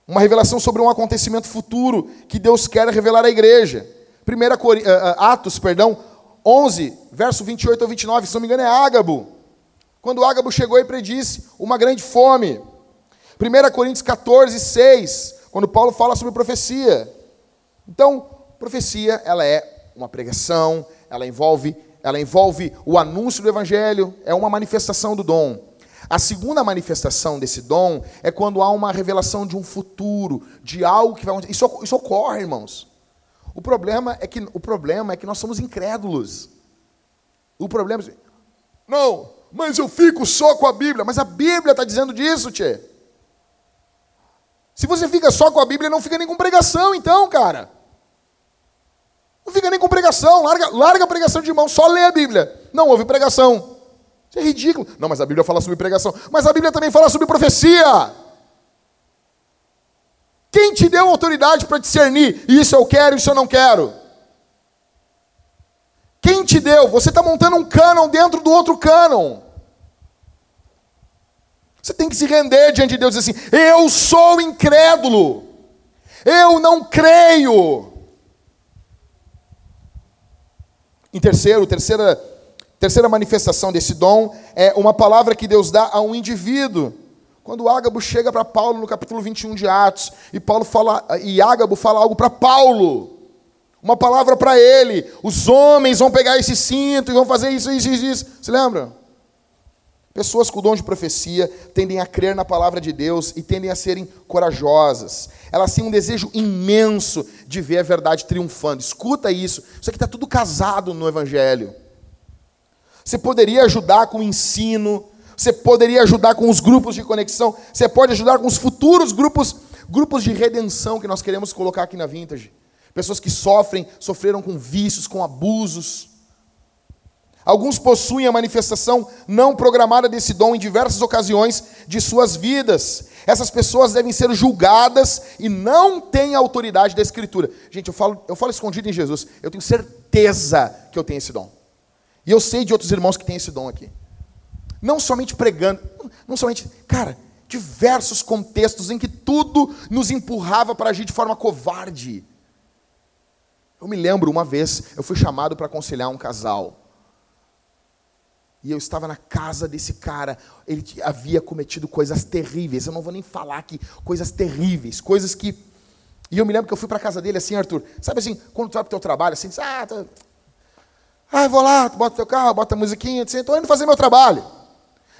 [SPEAKER 1] Uma revelação sobre um acontecimento futuro que Deus quer revelar à igreja. 1 eh, eh, Atos, perdão, 11, verso 28 ao 29, se não me engano é Ágabo. Quando Ágabo chegou e predisse uma grande fome. 1 Coríntios 14, 6, quando Paulo fala sobre profecia. Então, profecia, ela é uma pregação, ela envolve ela envolve o anúncio do evangelho, é uma manifestação do dom. A segunda manifestação desse dom é quando há uma revelação de um futuro, de algo que vai acontecer. Isso, isso ocorre, irmãos. O problema é que o problema é que nós somos incrédulos. O problema é não, mas eu fico só com a Bíblia. Mas a Bíblia está dizendo disso, tchê. Se você fica só com a Bíblia, não fica nem com pregação, então, cara. Não fica nem com pregação, larga, larga a pregação de mão, só lê a Bíblia. Não houve pregação. Isso é ridículo. Não, mas a Bíblia fala sobre pregação. Mas a Bíblia também fala sobre profecia. Quem te deu autoridade para discernir? Isso eu quero, isso eu não quero. Quem te deu? Você está montando um cânon dentro do outro cânon. Você tem que se render diante de Deus e dizer assim: Eu sou incrédulo. Eu não creio. Em terceiro, terceira, terceira manifestação desse dom é uma palavra que Deus dá a um indivíduo. Quando Ágabo chega para Paulo no capítulo 21 de Atos, e Paulo fala, e Ágabo fala algo para Paulo, uma palavra para ele. Os homens vão pegar esse cinto e vão fazer isso, isso, isso, isso. Você lembra? Pessoas com dom de profecia tendem a crer na palavra de Deus e tendem a serem corajosas. Elas têm um desejo imenso de ver a verdade triunfando. Escuta isso. Isso aqui está tudo casado no Evangelho. Você poderia ajudar com o ensino, você poderia ajudar com os grupos de conexão, você pode ajudar com os futuros grupos, grupos de redenção que nós queremos colocar aqui na Vintage. Pessoas que sofrem, sofreram com vícios, com abusos. Alguns possuem a manifestação não programada desse dom em diversas ocasiões de suas vidas. Essas pessoas devem ser julgadas e não têm a autoridade da Escritura. Gente, eu falo, eu falo escondido em Jesus. Eu tenho certeza que eu tenho esse dom. E eu sei de outros irmãos que têm esse dom aqui. Não somente pregando, não somente, cara, diversos contextos em que tudo nos empurrava para agir de forma covarde. Eu me lembro uma vez, eu fui chamado para aconselhar um casal. E eu estava na casa desse cara, ele havia cometido coisas terríveis. Eu não vou nem falar aqui, coisas terríveis, coisas que. E eu me lembro que eu fui para a casa dele assim, Arthur. Sabe assim, quando tu vai para o teu trabalho, assim, diz, ah, tô... ah, vou lá, bota teu carro, bota a musiquinha, assim, estou indo fazer meu trabalho.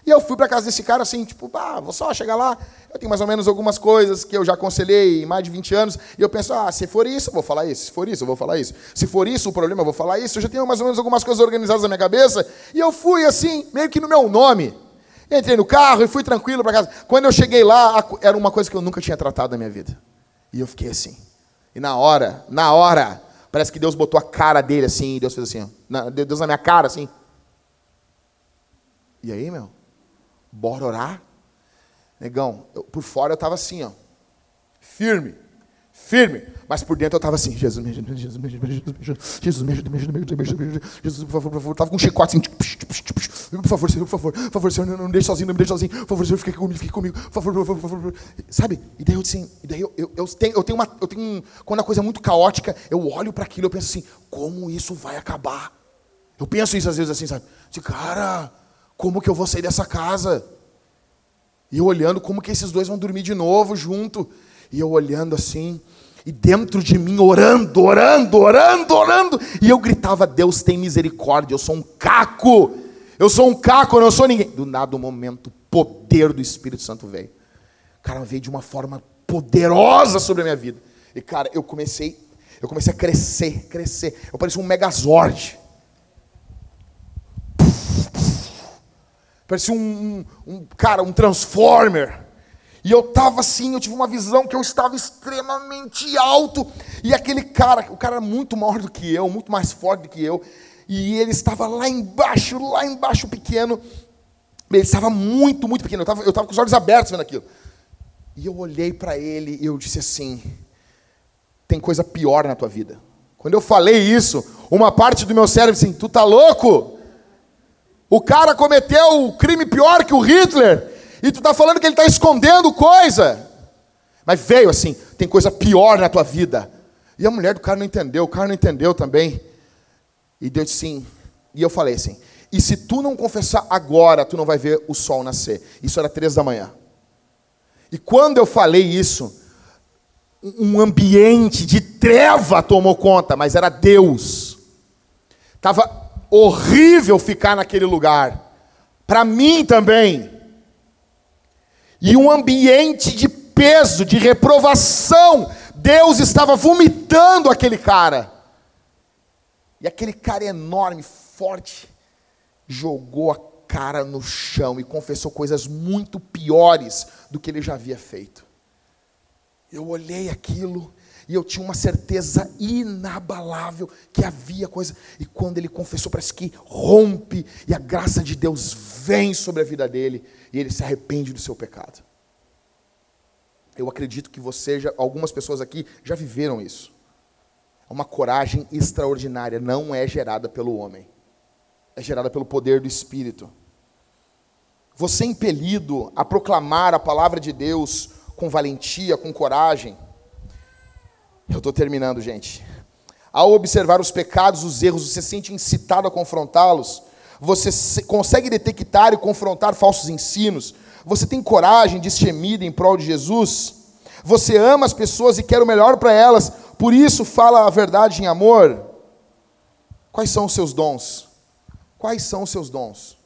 [SPEAKER 1] E eu fui para casa desse cara assim, tipo, ah, vou só chegar lá. Eu tenho mais ou menos algumas coisas que eu já aconselhei em mais de 20 anos. E eu penso, ah, se for isso, eu vou falar isso. Se for isso, eu vou falar isso. Se for isso o problema, eu vou falar isso. Eu já tenho mais ou menos algumas coisas organizadas na minha cabeça. E eu fui assim, meio que no meu nome. Entrei no carro e fui tranquilo para casa. Quando eu cheguei lá, era uma coisa que eu nunca tinha tratado na minha vida. E eu fiquei assim. E na hora, na hora, parece que Deus botou a cara dele assim, Deus fez assim, ó. Deus na minha cara assim. E aí, meu? Bora orar? Negão, eu, por fora eu estava assim, ó. Firme. Firme. Mas por dentro eu estava assim, Jesus me ajuda, Jesus me ajuda, Jesus me ajuda, me ajuda, me ajuda, me ajuda, Jesus, por favor, por favor. Estava com um chicote assim, por favor, Senhor, por favor, por favor, Senhor, não me deixe sozinho, não me deixe sozinho, por favor, Senhor, fique comigo, fique comigo, por favor, por favor, por favor. Sabe? E daí eu assim, e daí eu, eu, eu tenho, eu tenho uma, eu tenho, quando a coisa é muito caótica, eu olho para aquilo, eu penso assim, como isso vai acabar? Eu penso isso às vezes assim, sabe? De cara, como que eu vou sair dessa casa? E eu olhando como que esses dois vão dormir de novo junto. E eu olhando assim, e dentro de mim orando, orando, orando, orando. E eu gritava: Deus tem misericórdia, eu sou um caco. Eu sou um caco, eu não sou ninguém. Do nada, um momento, o poder do Espírito Santo veio. Cara, veio de uma forma poderosa sobre a minha vida. E, cara, eu comecei, eu comecei a crescer, crescer. Eu parecia um megazord. Puf, puf, Parecia um, um, um cara, um transformer. E eu estava assim, eu tive uma visão que eu estava extremamente alto. E aquele cara, o cara era muito maior do que eu, muito mais forte do que eu. E ele estava lá embaixo, lá embaixo pequeno. Ele estava muito, muito pequeno. Eu estava, eu estava com os olhos abertos vendo aquilo. E eu olhei para ele e eu disse assim: tem coisa pior na tua vida. Quando eu falei isso, uma parte do meu cérebro disse assim: tu tá louco? O cara cometeu o crime pior que o Hitler. E tu está falando que ele está escondendo coisa. Mas veio assim, tem coisa pior na tua vida. E a mulher do cara não entendeu, o cara não entendeu também. E Deus disse sim. E eu falei assim: e se tu não confessar agora, tu não vai ver o sol nascer. Isso era três da manhã. E quando eu falei isso, um ambiente de treva tomou conta, mas era Deus. Tava horrível ficar naquele lugar. Para mim também e um ambiente de peso, de reprovação. Deus estava vomitando aquele cara. E aquele cara enorme, forte, jogou a cara no chão e confessou coisas muito piores do que ele já havia feito. Eu olhei aquilo e eu tinha uma certeza inabalável que havia coisa. E quando ele confessou, parece que rompe e a graça de Deus vem sobre a vida dele e ele se arrepende do seu pecado. Eu acredito que você, já, algumas pessoas aqui já viveram isso. É uma coragem extraordinária, não é gerada pelo homem, é gerada pelo poder do Espírito. Você é impelido a proclamar a palavra de Deus com valentia, com coragem. Eu estou terminando, gente. Ao observar os pecados, os erros, você se sente incitado a confrontá-los. Você consegue detectar e confrontar falsos ensinos. Você tem coragem, destemida em prol de Jesus. Você ama as pessoas e quer o melhor para elas. Por isso fala a verdade em amor. Quais são os seus dons? Quais são os seus dons?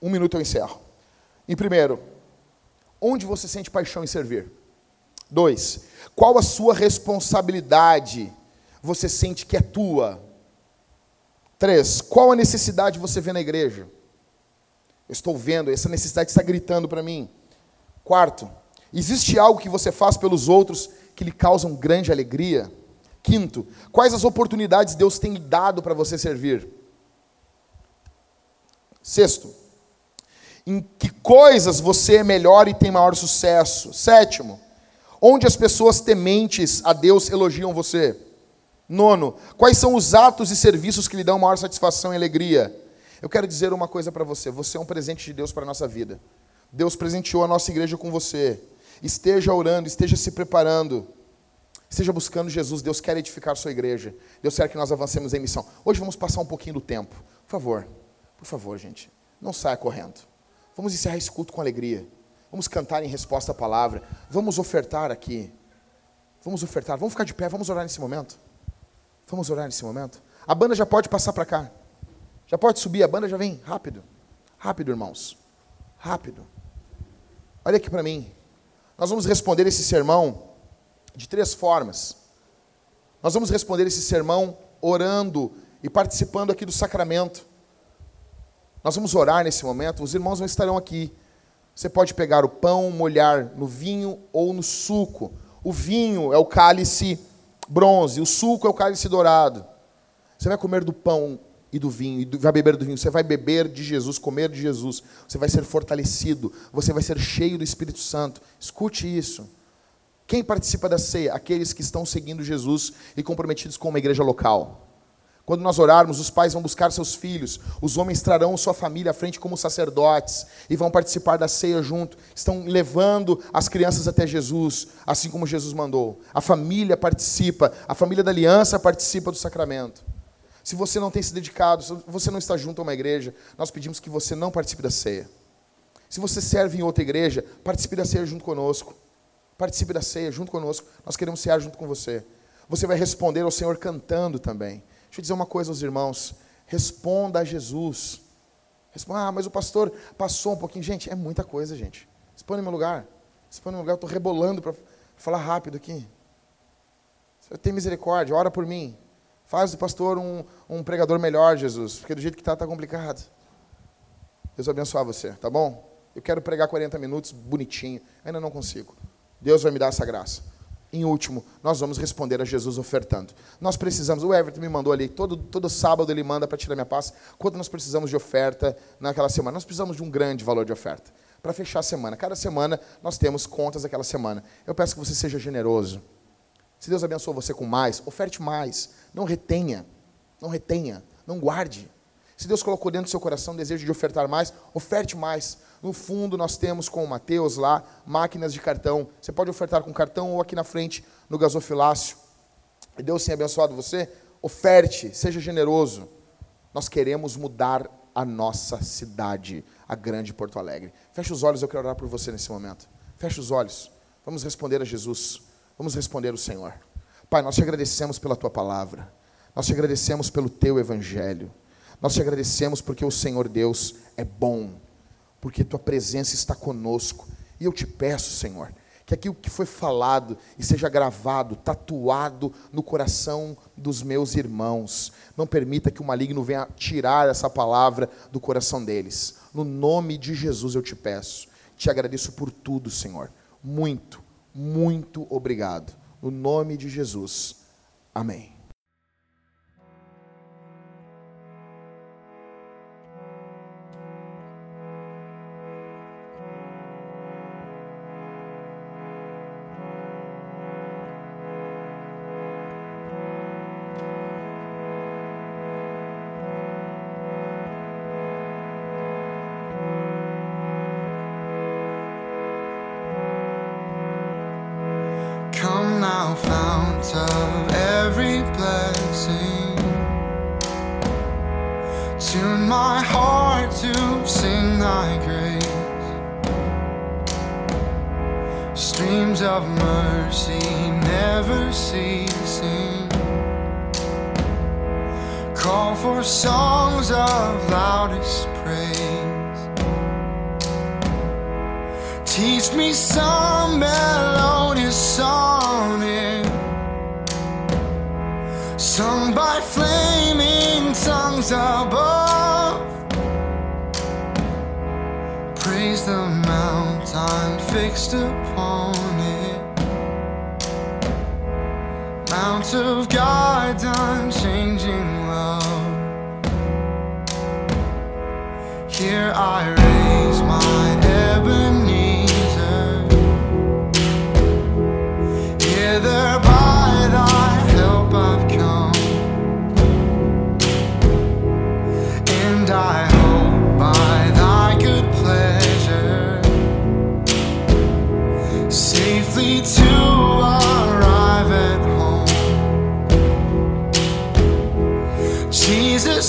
[SPEAKER 1] Um minuto eu encerro. Em primeiro, onde você sente paixão em servir? Dois, qual a sua responsabilidade você sente que é tua? Três, qual a necessidade você vê na igreja? Eu estou vendo, essa necessidade está gritando para mim. Quarto, existe algo que você faz pelos outros que lhe causam grande alegria? Quinto, quais as oportunidades Deus tem dado para você servir? Sexto, em que coisas você é melhor e tem maior sucesso? Sétimo, Onde as pessoas tementes a Deus elogiam você? Nono, quais são os atos e serviços que lhe dão maior satisfação e alegria? Eu quero dizer uma coisa para você: você é um presente de Deus para a nossa vida. Deus presenteou a nossa igreja com você. Esteja orando, esteja se preparando, esteja buscando Jesus. Deus quer edificar sua igreja. Deus quer que nós avancemos em missão. Hoje vamos passar um pouquinho do tempo. Por favor, por favor, gente, não saia correndo. Vamos encerrar esse culto com alegria. Vamos cantar em resposta à palavra. Vamos ofertar aqui. Vamos ofertar. Vamos ficar de pé. Vamos orar nesse momento. Vamos orar nesse momento. A banda já pode passar para cá. Já pode subir. A banda já vem. Rápido. Rápido, irmãos. Rápido. Olha aqui para mim. Nós vamos responder esse sermão de três formas. Nós vamos responder esse sermão orando e participando aqui do sacramento. Nós vamos orar nesse momento. Os irmãos não estarão aqui. Você pode pegar o pão, molhar no vinho ou no suco. O vinho é o cálice bronze, o suco é o cálice dourado. Você vai comer do pão e do vinho, e vai beber do vinho. Você vai beber de Jesus, comer de Jesus. Você vai ser fortalecido, você vai ser cheio do Espírito Santo. Escute isso. Quem participa da ceia? Aqueles que estão seguindo Jesus e comprometidos com uma igreja local. Quando nós orarmos, os pais vão buscar seus filhos, os homens trarão sua família à frente como sacerdotes e vão participar da ceia junto. Estão levando as crianças até Jesus, assim como Jesus mandou. A família participa, a família da aliança participa do sacramento. Se você não tem se dedicado, se você não está junto a uma igreja, nós pedimos que você não participe da ceia. Se você serve em outra igreja, participe da ceia junto conosco. Participe da ceia junto conosco. Nós queremos cear junto com você. Você vai responder ao Senhor cantando também. Deixa eu dizer uma coisa aos irmãos. Responda a Jesus. Responda, ah, mas o pastor passou um pouquinho. Gente, é muita coisa, gente. Se põe no meu lugar. Se põe no meu lugar, eu estou rebolando para falar rápido aqui. Tem misericórdia, ora por mim. Faz do pastor um, um pregador melhor, Jesus, porque do jeito que está, está complicado. Deus abençoe você, tá bom? Eu quero pregar 40 minutos bonitinho, ainda não consigo. Deus vai me dar essa graça. Em último, nós vamos responder a Jesus ofertando. Nós precisamos, o Everton me mandou ali, todo, todo sábado ele manda para tirar minha paz, quanto nós precisamos de oferta naquela semana. Nós precisamos de um grande valor de oferta para fechar a semana. Cada semana nós temos contas daquela semana. Eu peço que você seja generoso. Se Deus abençoe você com mais, oferte mais. Não retenha. Não retenha. Não guarde. Se Deus colocou dentro do seu coração o desejo de ofertar mais, oferte mais. No fundo, nós temos com o Mateus lá máquinas de cartão. Você pode ofertar com cartão ou aqui na frente no gasofilácio. E Deus tenha abençoado você. Oferte, seja generoso. Nós queremos mudar a nossa cidade, a grande Porto Alegre. Feche os olhos, eu quero orar por você nesse momento. Feche os olhos. Vamos responder a Jesus. Vamos responder ao Senhor. Pai, nós te agradecemos pela tua palavra. Nós te agradecemos pelo teu evangelho. Nós te agradecemos porque o Senhor Deus é bom, porque tua presença está conosco. E eu te peço, Senhor, que aquilo que foi falado e seja gravado, tatuado no coração dos meus irmãos. Não permita que o maligno venha tirar essa palavra do coração deles. No nome de Jesus eu te peço. Te agradeço por tudo, Senhor. Muito, muito obrigado. No nome de Jesus. Amém.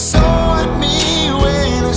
[SPEAKER 2] Saw me when a